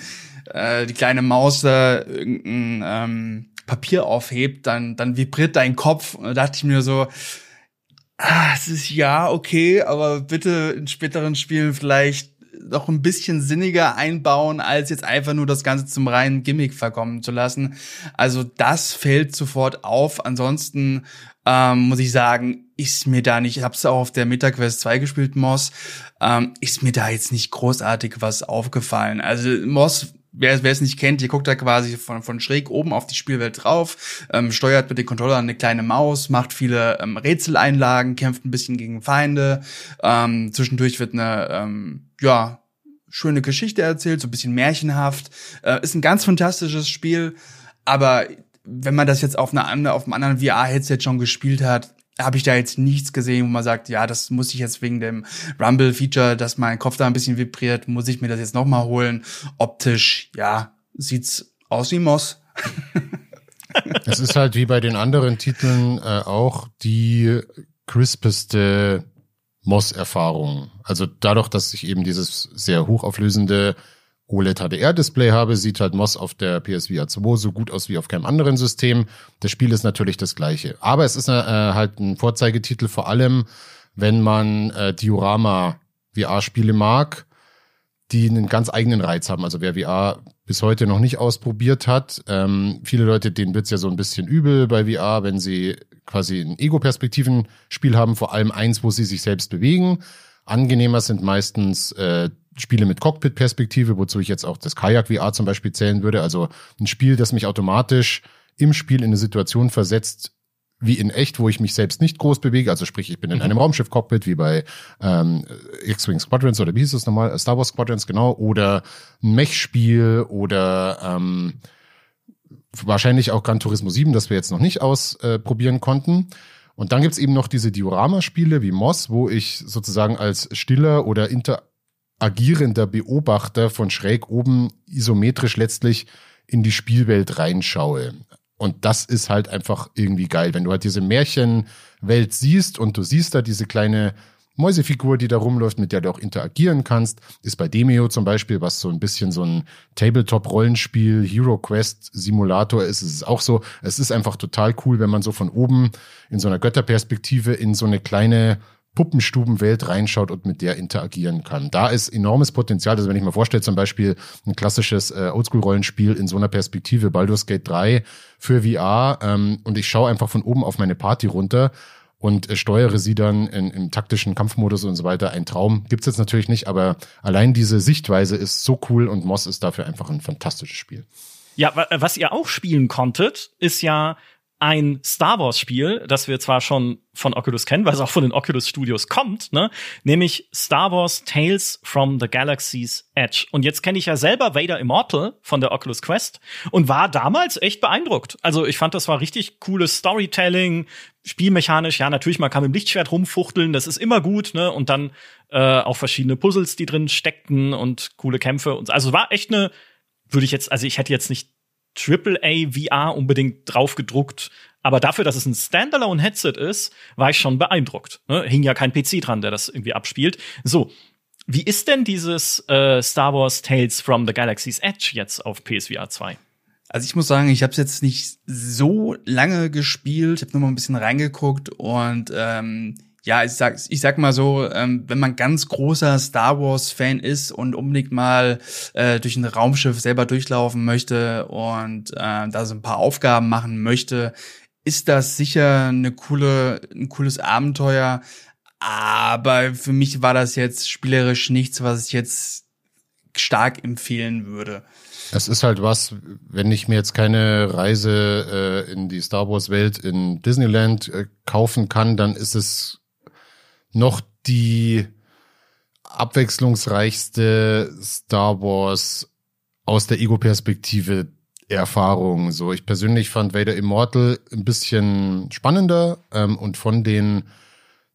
äh, die kleine Maus da irgendein ähm, Papier aufhebt, dann, dann vibriert dein Kopf. Und da dachte ich mir so, ah, es ist ja okay, aber bitte in späteren Spielen vielleicht noch ein bisschen sinniger einbauen, als jetzt einfach nur das Ganze zum reinen Gimmick verkommen zu lassen. Also das fällt sofort auf. Ansonsten ähm, muss ich sagen, ist mir da nicht, ich hab's auch auf der MetaQuest 2 gespielt, Moss, ähm, ist mir da jetzt nicht großartig was aufgefallen. Also Moss wer, wer es nicht kennt, ihr guckt da quasi von, von schräg oben auf die Spielwelt drauf, ähm, steuert mit dem Controller eine kleine Maus, macht viele ähm, Rätseleinlagen, kämpft ein bisschen gegen Feinde. Ähm, zwischendurch wird eine, ähm, ja, schöne Geschichte erzählt, so ein bisschen märchenhaft. Äh, ist ein ganz fantastisches Spiel, aber wenn man das jetzt auf, einer, auf einem anderen VR-Headset schon gespielt hat, habe ich da jetzt nichts gesehen, wo man sagt, ja, das muss ich jetzt wegen dem Rumble-Feature, dass mein Kopf da ein bisschen vibriert, muss ich mir das jetzt nochmal holen. Optisch, ja, sieht's aus wie Moss. es ist halt wie bei den anderen Titeln äh, auch die crispeste Moss-Erfahrung. Also dadurch, dass ich eben dieses sehr hochauflösende OLED HDR-Display habe, sieht halt Moss auf der PSVR 2 so gut aus wie auf keinem anderen System. Das Spiel ist natürlich das gleiche. Aber es ist äh, halt ein Vorzeigetitel, vor allem wenn man äh, Diorama VR-Spiele mag, die einen ganz eigenen Reiz haben. Also wer VR bis heute noch nicht ausprobiert hat, ähm, viele Leute, denen wird's ja so ein bisschen übel bei VR, wenn sie quasi ein Ego-Perspektiven-Spiel haben, vor allem eins, wo sie sich selbst bewegen. Angenehmer sind meistens äh, Spiele mit Cockpit-Perspektive, wozu ich jetzt auch das Kajak VR zum Beispiel zählen würde. Also ein Spiel, das mich automatisch im Spiel in eine Situation versetzt, wie in echt, wo ich mich selbst nicht groß bewege. Also sprich, ich bin in mhm. einem Raumschiff-Cockpit, wie bei ähm, X-Wing Squadrons oder wie hieß es nochmal? Star Wars Squadrons, genau. Oder ein Mech-Spiel oder ähm, wahrscheinlich auch Gran Turismo 7, das wir jetzt noch nicht ausprobieren äh, konnten. Und dann gibt's eben noch diese Diorama-Spiele wie Moss, wo ich sozusagen als stiller oder interagierender Beobachter von schräg oben isometrisch letztlich in die Spielwelt reinschaue. Und das ist halt einfach irgendwie geil, wenn du halt diese Märchenwelt siehst und du siehst da diese kleine Mäusefigur, die da rumläuft, mit der du auch interagieren kannst, ist bei Demeo zum Beispiel, was so ein bisschen so ein Tabletop-Rollenspiel, Hero Quest Simulator ist. Es ist auch so, es ist einfach total cool, wenn man so von oben in so einer Götterperspektive in so eine kleine Puppenstubenwelt reinschaut und mit der interagieren kann. Da ist enormes Potenzial. Also wenn ich mir vorstelle, zum Beispiel ein klassisches äh, Oldschool-Rollenspiel in so einer Perspektive, Baldur's Gate 3 für VR, ähm, und ich schaue einfach von oben auf meine Party runter und äh, steuere sie dann in, im taktischen Kampfmodus und so weiter. Ein Traum gibt's jetzt natürlich nicht, aber allein diese Sichtweise ist so cool und Moss ist dafür einfach ein fantastisches Spiel. Ja, was ihr auch spielen konntet, ist ja ein Star Wars Spiel, das wir zwar schon von Oculus kennen, weil es auch von den Oculus Studios kommt, ne? nämlich Star Wars Tales from the Galaxy's Edge. Und jetzt kenne ich ja selber Vader Immortal von der Oculus Quest und war damals echt beeindruckt. Also ich fand, das war richtig cooles Storytelling, spielmechanisch. Ja, natürlich, man kann mit dem Lichtschwert rumfuchteln, das ist immer gut, ne? Und dann äh, auch verschiedene Puzzles, die drin steckten und coole Kämpfe. Und also war echt eine, würde ich jetzt, also ich hätte jetzt nicht AAA VR unbedingt drauf gedruckt. Aber dafür, dass es ein Standalone-Headset ist, war ich schon beeindruckt. Ne? Hing ja kein PC dran, der das irgendwie abspielt. So, wie ist denn dieses äh, Star Wars Tales from the Galaxy's Edge jetzt auf PSVR 2? Also ich muss sagen, ich habe es jetzt nicht so lange gespielt. Ich habe nur mal ein bisschen reingeguckt und ähm, ja, ich sag, ich sag mal so, ähm, wenn man ganz großer Star Wars-Fan ist und unbedingt mal äh, durch ein Raumschiff selber durchlaufen möchte und äh, da so ein paar Aufgaben machen möchte, ist das sicher eine coole, ein cooles Abenteuer. Aber für mich war das jetzt spielerisch nichts, was ich jetzt stark empfehlen würde. Es ist halt was, wenn ich mir jetzt keine Reise äh, in die Star Wars Welt in Disneyland äh, kaufen kann, dann ist es noch die abwechslungsreichste Star Wars aus der Ego-Perspektive Erfahrung. So, ich persönlich fand Vader Immortal ein bisschen spannender ähm, und von den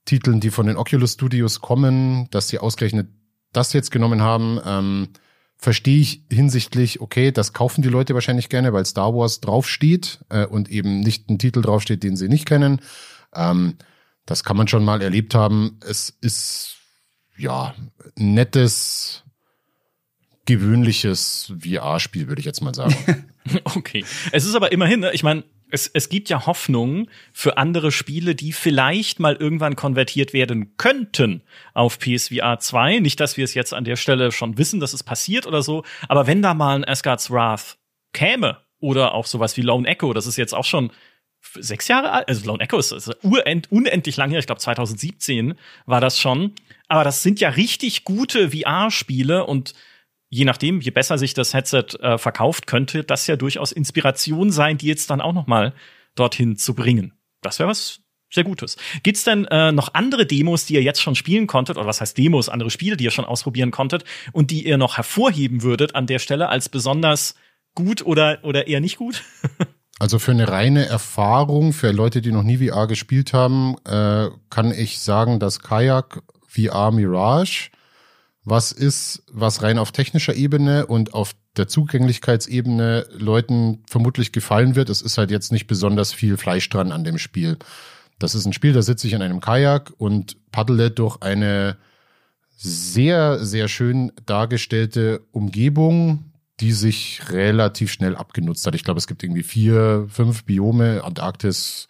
Titeln, die von den Oculus Studios kommen, dass sie ausgerechnet das jetzt genommen haben, ähm, verstehe ich hinsichtlich, okay, das kaufen die Leute wahrscheinlich gerne, weil Star Wars draufsteht äh, und eben nicht ein Titel draufsteht, den sie nicht kennen. Ähm, das kann man schon mal erlebt haben. Es ist ja nettes gewöhnliches VR-Spiel, würde ich jetzt mal sagen. okay. Es ist aber immerhin, ne, ich meine, es, es gibt ja Hoffnung für andere Spiele, die vielleicht mal irgendwann konvertiert werden könnten auf PSVR 2. Nicht, dass wir es jetzt an der Stelle schon wissen, dass es passiert oder so, aber wenn da mal ein Asgard's Wrath käme oder auch sowas wie Lone Echo, das ist jetzt auch schon sechs Jahre alt, also Lone Echo ist, ist urend, unendlich lang her, ich glaube 2017 war das schon, aber das sind ja richtig gute VR-Spiele und je nachdem, je besser sich das Headset äh, verkauft, könnte das ja durchaus Inspiration sein, die jetzt dann auch noch mal dorthin zu bringen. Das wäre was sehr Gutes. Gibt's denn äh, noch andere Demos, die ihr jetzt schon spielen konntet, oder was heißt Demos, andere Spiele, die ihr schon ausprobieren konntet und die ihr noch hervorheben würdet an der Stelle als besonders gut oder, oder eher nicht gut? Also für eine reine Erfahrung, für Leute, die noch nie VR gespielt haben, äh, kann ich sagen, dass Kayak VR Mirage was ist, was rein auf technischer Ebene und auf der Zugänglichkeitsebene Leuten vermutlich gefallen wird. Es ist halt jetzt nicht besonders viel Fleisch dran an dem Spiel. Das ist ein Spiel, da sitze ich in einem Kajak und paddle durch eine sehr, sehr schön dargestellte Umgebung, die sich relativ schnell abgenutzt hat. Ich glaube, es gibt irgendwie vier, fünf Biome, Antarktis,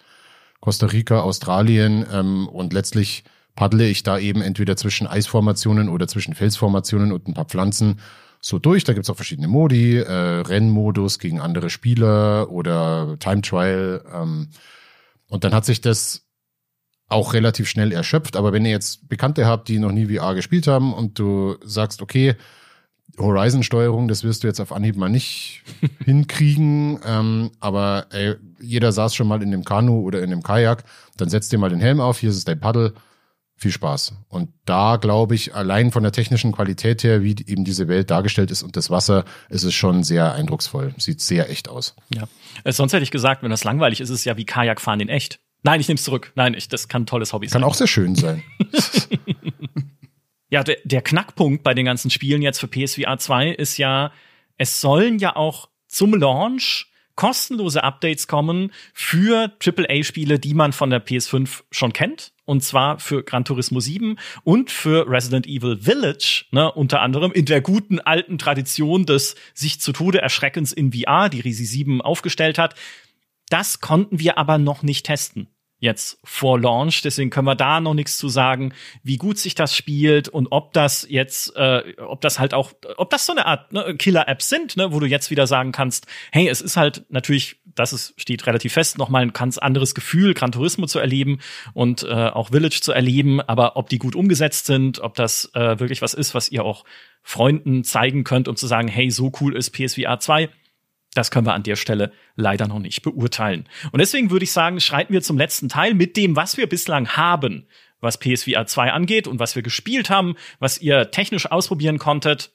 Costa Rica, Australien ähm, und letztlich paddle ich da eben entweder zwischen Eisformationen oder zwischen Felsformationen und ein paar Pflanzen so durch. Da gibt's auch verschiedene Modi, äh, Rennmodus gegen andere Spieler oder Time Trial. Ähm, und dann hat sich das auch relativ schnell erschöpft. Aber wenn ihr jetzt Bekannte habt, die noch nie VR gespielt haben und du sagst, okay, Horizon-Steuerung, das wirst du jetzt auf Anhieb mal nicht hinkriegen. Ähm, aber ey, jeder saß schon mal in dem Kanu oder in dem Kajak. Dann setzt dir mal den Helm auf, hier ist es dein Paddel viel Spaß. Und da glaube ich, allein von der technischen Qualität her, wie eben diese Welt dargestellt ist und das Wasser, ist es schon sehr eindrucksvoll. Sieht sehr echt aus. Ja. Äh, sonst hätte ich gesagt, wenn das langweilig ist, ist es ja wie Kajakfahren in echt. Nein, ich nehme es zurück. Nein, ich, das kann ein tolles Hobby sein. Kann auch sehr schön sein. ja, der, der Knackpunkt bei den ganzen Spielen jetzt für PSVR 2 ist ja, es sollen ja auch zum Launch kostenlose Updates kommen für AAA-Spiele, die man von der PS5 schon kennt. Und zwar für Gran Turismo 7 und für Resident Evil Village, ne, unter anderem in der guten alten Tradition des sich zu Tode Erschreckens in VR, die Risi 7 aufgestellt hat. Das konnten wir aber noch nicht testen jetzt vor Launch. Deswegen können wir da noch nichts zu sagen, wie gut sich das spielt und ob das jetzt, äh, ob das halt auch, ob das so eine Art ne, Killer-Apps sind, ne, wo du jetzt wieder sagen kannst, hey, es ist halt natürlich, das ist, steht relativ fest, nochmal ein ganz anderes Gefühl, Gran Turismo zu erleben und äh, auch Village zu erleben, aber ob die gut umgesetzt sind, ob das äh, wirklich was ist, was ihr auch Freunden zeigen könnt, um zu sagen, hey, so cool ist PSVR 2, das können wir an der Stelle leider noch nicht beurteilen. Und deswegen würde ich sagen, schreiten wir zum letzten Teil mit dem, was wir bislang haben, was PSVR 2 angeht und was wir gespielt haben, was ihr technisch ausprobieren konntet.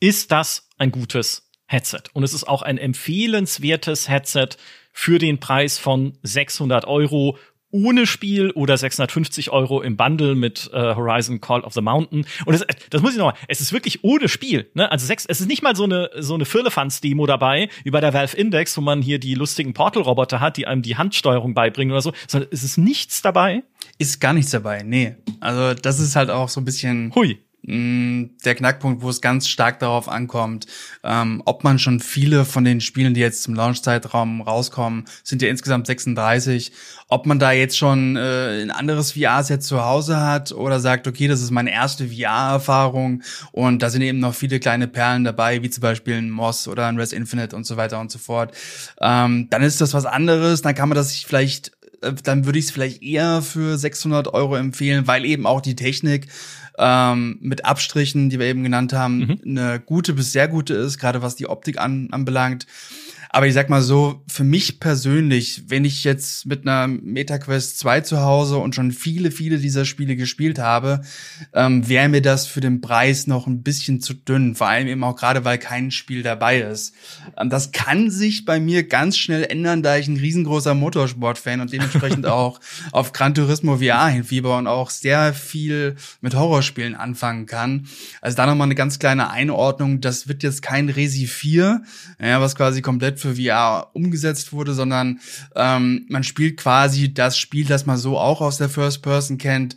Ist das ein gutes Headset? Und es ist auch ein empfehlenswertes Headset für den Preis von 600 Euro ohne Spiel oder 650 Euro im Bundle mit äh, Horizon Call of the Mountain. Und das, das muss ich noch mal, es ist wirklich ohne Spiel. Ne? Also sechs, es ist nicht mal so eine so eine Firlefanz-Demo dabei, wie bei der Valve Index, wo man hier die lustigen Portal-Roboter hat, die einem die Handsteuerung beibringen oder so, sondern es ist nichts dabei. Ist gar nichts dabei, nee. Also das ist halt auch so ein bisschen. Hui. Mm, der Knackpunkt, wo es ganz stark darauf ankommt, ähm, ob man schon viele von den Spielen, die jetzt zum Launch-Zeitraum rauskommen, sind ja insgesamt 36, ob man da jetzt schon äh, ein anderes VR-Set zu Hause hat oder sagt, okay, das ist meine erste VR-Erfahrung und da sind eben noch viele kleine Perlen dabei, wie zum Beispiel ein Moss oder ein Res Infinite und so weiter und so fort, ähm, dann ist das was anderes, dann kann man das sich vielleicht äh, dann würde ich es vielleicht eher für 600 Euro empfehlen, weil eben auch die Technik ähm, mit Abstrichen, die wir eben genannt haben, mhm. eine gute bis sehr gute ist, gerade was die Optik an, anbelangt. Aber ich sag mal so, für mich persönlich, wenn ich jetzt mit einer MetaQuest 2 zu Hause und schon viele, viele dieser Spiele gespielt habe, ähm, wäre mir das für den Preis noch ein bisschen zu dünn. Vor allem eben auch gerade, weil kein Spiel dabei ist. Ähm, das kann sich bei mir ganz schnell ändern, da ich ein riesengroßer Motorsport-Fan und dementsprechend auch auf Gran Turismo VR hinfieber und auch sehr viel mit Horrorspielen anfangen kann. Also da nochmal eine ganz kleine Einordnung. Das wird jetzt kein Resi 4, ja, was quasi komplett für VR umgesetzt wurde, sondern ähm, man spielt quasi das Spiel, das man so auch aus der First Person kennt,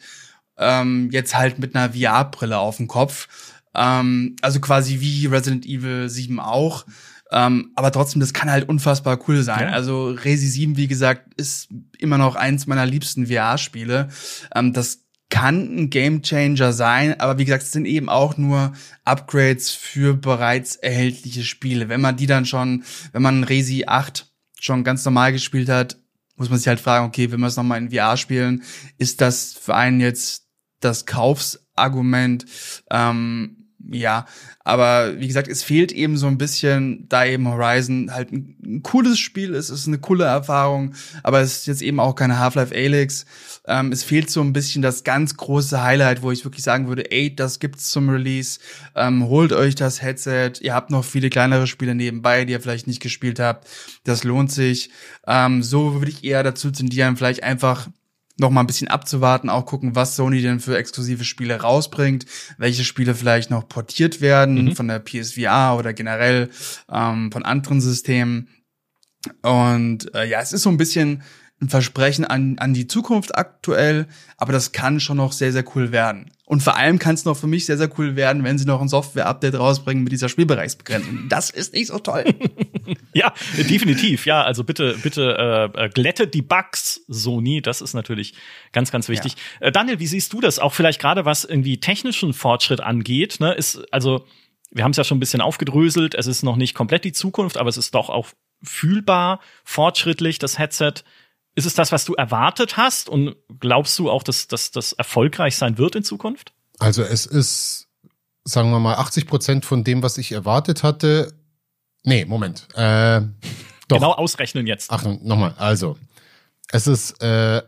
ähm, jetzt halt mit einer VR-Brille auf dem Kopf. Ähm, also quasi wie Resident Evil 7 auch. Ähm, aber trotzdem, das kann halt unfassbar cool sein. Ja. Also Resi 7, wie gesagt, ist immer noch eins meiner liebsten VR-Spiele. Ähm, das kann ein Gamechanger sein, aber wie gesagt, es sind eben auch nur Upgrades für bereits erhältliche Spiele. Wenn man die dann schon, wenn man Resi 8 schon ganz normal gespielt hat, muss man sich halt fragen, okay, wenn wir es nochmal in VR spielen, ist das für einen jetzt das Kaufsargument? Ähm, ja, aber wie gesagt, es fehlt eben so ein bisschen, da eben Horizon halt ein, ein cooles Spiel ist, ist eine coole Erfahrung, aber es ist jetzt eben auch keine Half-Life Alyx. Ähm, es fehlt so ein bisschen das ganz große Highlight, wo ich wirklich sagen würde, ey, das gibt's zum Release. Ähm, holt euch das Headset. Ihr habt noch viele kleinere Spiele nebenbei, die ihr vielleicht nicht gespielt habt. Das lohnt sich. Ähm, so würde ich eher dazu tendieren, vielleicht einfach noch mal ein bisschen abzuwarten, auch gucken, was Sony denn für exklusive Spiele rausbringt, welche Spiele vielleicht noch portiert werden Mhm. von der PSVR oder generell ähm, von anderen Systemen. Und äh, ja, es ist so ein bisschen ein Versprechen an, an die Zukunft aktuell, aber das kann schon noch sehr, sehr cool werden. Und vor allem kann es noch für mich sehr, sehr cool werden, wenn sie noch ein Software-Update rausbringen mit dieser Spielbereichsbegrenzung. Das ist nicht so toll. Ja, definitiv. Ja, also bitte, bitte äh, äh, glättet die Bugs, Sony. Das ist natürlich ganz, ganz wichtig. Äh, Daniel, wie siehst du das? Auch vielleicht gerade was irgendwie technischen Fortschritt angeht. Ne, ist also wir haben es ja schon ein bisschen aufgedröselt. Es ist noch nicht komplett die Zukunft, aber es ist doch auch fühlbar fortschrittlich das Headset. Ist es das, was du erwartet hast? Und glaubst du auch, dass dass das erfolgreich sein wird in Zukunft? Also es ist, sagen wir mal, 80 Prozent von dem, was ich erwartet hatte. Nee, Moment. Äh, doch. Genau ausrechnen jetzt. Ach, nochmal. Also, es ist äh,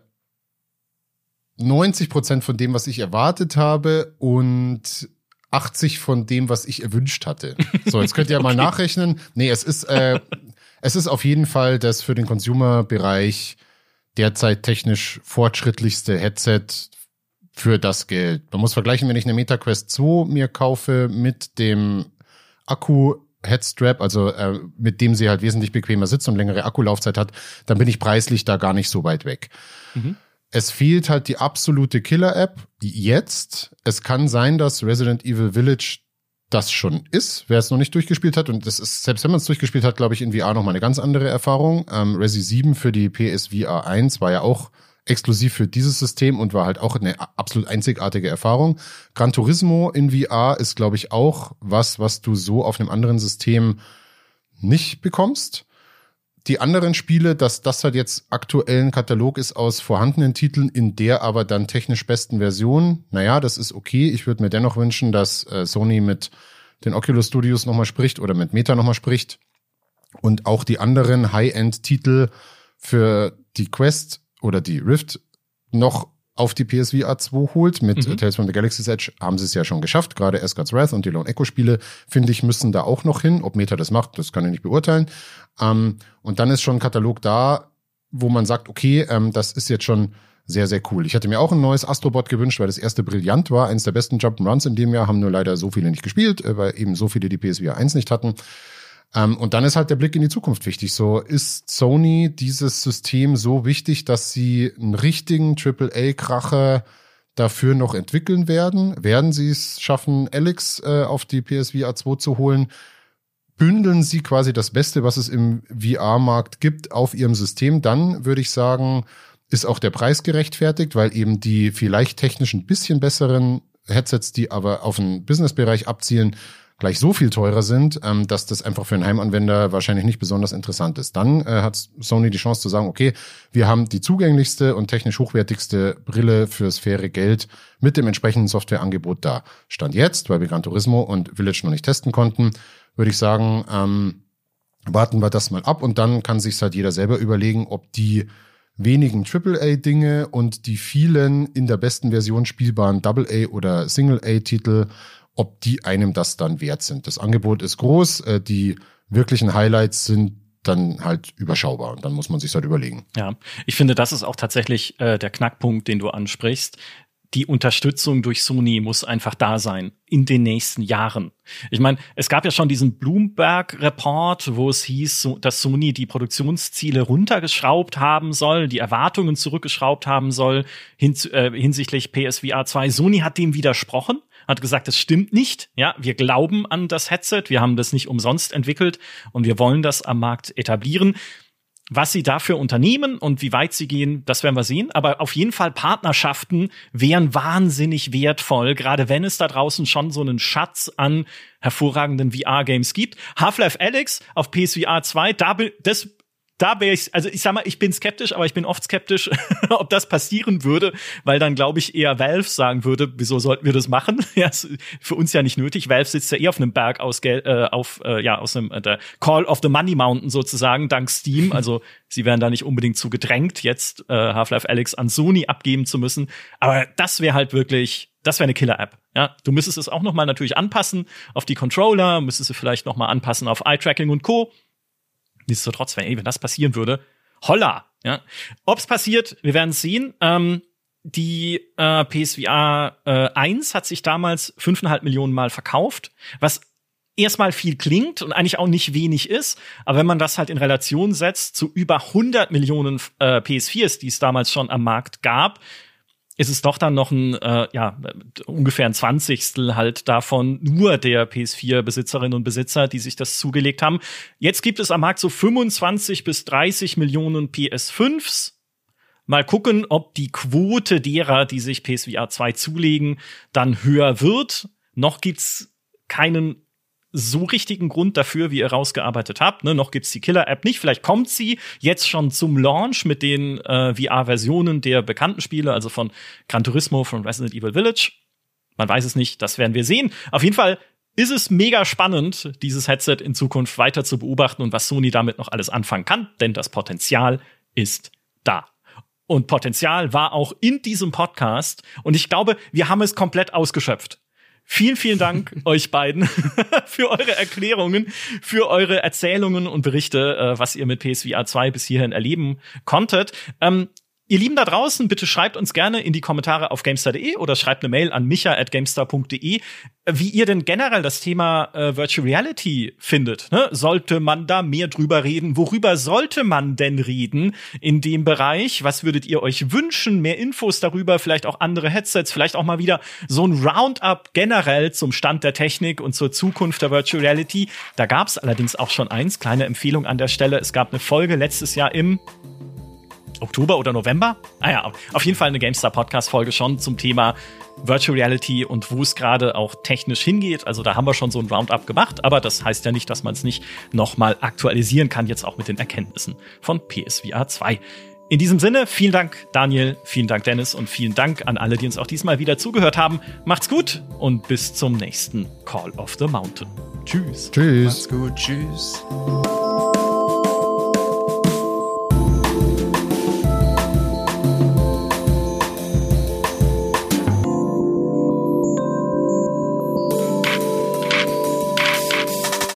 90 Prozent von dem, was ich erwartet habe und 80 von dem, was ich erwünscht hatte. So, jetzt könnt ihr ja mal nachrechnen. Nee, es ist, äh, es ist auf jeden Fall das für den Consumer-Bereich derzeit technisch fortschrittlichste Headset für das Geld. Man muss vergleichen, wenn ich eine MetaQuest 2 mir kaufe mit dem Akku Headstrap, also äh, mit dem sie halt wesentlich bequemer sitzt und längere Akkulaufzeit hat, dann bin ich preislich da gar nicht so weit weg. Mhm. Es fehlt halt die absolute Killer-App jetzt. Es kann sein, dass Resident Evil Village das schon ist, wer es noch nicht durchgespielt hat. Und das ist, selbst wenn man es durchgespielt hat, glaube ich, in VR noch mal eine ganz andere Erfahrung. Ähm, Resi 7 für die PSVR 1 war ja auch exklusiv für dieses System und war halt auch eine absolut einzigartige Erfahrung. Gran Turismo in VR ist, glaube ich, auch was, was du so auf einem anderen System nicht bekommst. Die anderen Spiele, dass das halt jetzt aktuell ein Katalog ist aus vorhandenen Titeln, in der aber dann technisch besten Version, naja, das ist okay. Ich würde mir dennoch wünschen, dass äh, Sony mit den Oculus Studios nochmal spricht oder mit Meta nochmal spricht und auch die anderen High-End-Titel für die Quest oder die Rift noch auf die PSVR 2 holt. Mit Mhm. mhm. Tales from the Galaxy's Edge haben sie es ja schon geschafft. Gerade Asgard's Wrath und die Lone Echo Spiele, finde ich, müssen da auch noch hin. Ob Meta das macht, das kann ich nicht beurteilen. Ähm, und dann ist schon ein Katalog da, wo man sagt, okay, ähm, das ist jetzt schon sehr, sehr cool. Ich hätte mir auch ein neues Astrobot gewünscht, weil das erste brillant war. Eines der besten Jump'n'Runs in dem Jahr, haben nur leider so viele nicht gespielt, äh, weil eben so viele die PSVR 1 nicht hatten. Ähm, und dann ist halt der Blick in die Zukunft wichtig. So ist Sony dieses System so wichtig, dass sie einen richtigen AAA-Kracher dafür noch entwickeln werden. Werden sie es schaffen, Alex äh, auf die PSVR 2 zu holen? Bündeln sie quasi das Beste, was es im VR-Markt gibt, auf ihrem System? Dann würde ich sagen, ist auch der Preis gerechtfertigt, weil eben die vielleicht technisch ein bisschen besseren Headsets, die aber auf den Businessbereich abzielen, gleich so viel teurer sind, ähm, dass das einfach für einen Heimanwender wahrscheinlich nicht besonders interessant ist. Dann äh, hat Sony die Chance zu sagen, okay, wir haben die zugänglichste und technisch hochwertigste Brille fürs faire Geld mit dem entsprechenden Softwareangebot da. Stand jetzt, weil wir Gran Turismo und Village noch nicht testen konnten, würde ich sagen, ähm, warten wir das mal ab und dann kann sich halt jeder selber überlegen, ob die wenigen AAA-Dinge und die vielen in der besten Version spielbaren AA- oder Single-A-Titel, ob die einem das dann wert sind. Das Angebot ist groß, äh, die wirklichen Highlights sind dann halt überschaubar und dann muss man sich halt überlegen. Ja, ich finde, das ist auch tatsächlich äh, der Knackpunkt, den du ansprichst. Die Unterstützung durch Sony muss einfach da sein in den nächsten Jahren. Ich meine, es gab ja schon diesen Bloomberg-Report, wo es hieß, dass Sony die Produktionsziele runtergeschraubt haben soll, die Erwartungen zurückgeschraubt haben soll hin, äh, hinsichtlich PSVR 2. Sony hat dem widersprochen. Hat gesagt, es stimmt nicht. Ja, wir glauben an das Headset, wir haben das nicht umsonst entwickelt und wir wollen das am Markt etablieren. Was sie dafür unternehmen und wie weit sie gehen, das werden wir sehen. Aber auf jeden Fall Partnerschaften wären wahnsinnig wertvoll, gerade wenn es da draußen schon so einen Schatz an hervorragenden VR-Games gibt. Half-Life Alex auf PSVR 2, da, das da wäre ich, also ich sag mal, ich bin skeptisch, aber ich bin oft skeptisch, ob das passieren würde, weil dann glaube ich eher Valve sagen würde, wieso sollten wir das machen? ja, für uns ja nicht nötig. Valve sitzt ja eher auf einem Berg aus Geld, äh, auf äh, ja aus einem äh, Call of the Money Mountain sozusagen dank Steam. Also sie wären da nicht unbedingt zu gedrängt, jetzt äh, Half-Life Alex an Sony abgeben zu müssen. Aber das wäre halt wirklich das wäre eine Killer-App. Ja, du müsstest es auch noch mal natürlich anpassen auf die Controller, müsstest du vielleicht noch mal anpassen auf Eye-Tracking und Co. Nichtsdestotrotz, wenn, wenn das passieren würde, holla. Ja. Ob's passiert, wir werden es sehen. Ähm, die äh, PSVR äh, 1 hat sich damals fünfeinhalb Millionen Mal verkauft, was erstmal viel klingt und eigentlich auch nicht wenig ist. Aber wenn man das halt in Relation setzt zu über 100 Millionen äh, PS4s, die es damals schon am Markt gab, ist es doch dann noch ein, äh, ja, ungefähr ein Zwanzigstel halt davon nur der PS4-Besitzerinnen und Besitzer, die sich das zugelegt haben. Jetzt gibt es am Markt so 25 bis 30 Millionen PS5s. Mal gucken, ob die Quote derer, die sich PSVR 2 zulegen, dann höher wird. Noch gibt's keinen so richtigen Grund dafür, wie ihr rausgearbeitet habt. Ne? Noch gibt's die Killer-App nicht. Vielleicht kommt sie jetzt schon zum Launch mit den äh, VR-Versionen der bekannten Spiele, also von Gran Turismo, von Resident Evil Village. Man weiß es nicht, das werden wir sehen. Auf jeden Fall ist es mega spannend, dieses Headset in Zukunft weiter zu beobachten und was Sony damit noch alles anfangen kann, denn das Potenzial ist da. Und Potenzial war auch in diesem Podcast. Und ich glaube, wir haben es komplett ausgeschöpft. Vielen, vielen Dank euch beiden für eure Erklärungen, für eure Erzählungen und Berichte, äh, was ihr mit PSVR 2 bis hierhin erleben konntet. Ähm, Ihr Lieben da draußen, bitte schreibt uns gerne in die Kommentare auf gamestar.de oder schreibt eine Mail an micha.gamestar.de, wie ihr denn generell das Thema äh, Virtual Reality findet. Ne? Sollte man da mehr drüber reden? Worüber sollte man denn reden in dem Bereich? Was würdet ihr euch wünschen? Mehr Infos darüber, vielleicht auch andere Headsets, vielleicht auch mal wieder so ein Roundup generell zum Stand der Technik und zur Zukunft der Virtual Reality. Da gab es allerdings auch schon eins, kleine Empfehlung an der Stelle. Es gab eine Folge letztes Jahr im Oktober oder November. Ah ja, auf jeden Fall eine GameStar Podcast Folge schon zum Thema Virtual Reality und wo es gerade auch technisch hingeht. Also da haben wir schon so ein Roundup gemacht, aber das heißt ja nicht, dass man es nicht nochmal aktualisieren kann, jetzt auch mit den Erkenntnissen von PSVR 2. In diesem Sinne, vielen Dank Daniel, vielen Dank Dennis und vielen Dank an alle, die uns auch diesmal wieder zugehört haben. Macht's gut und bis zum nächsten Call of the Mountain. Tschüss. Tschüss. Macht's gut. Tschüss.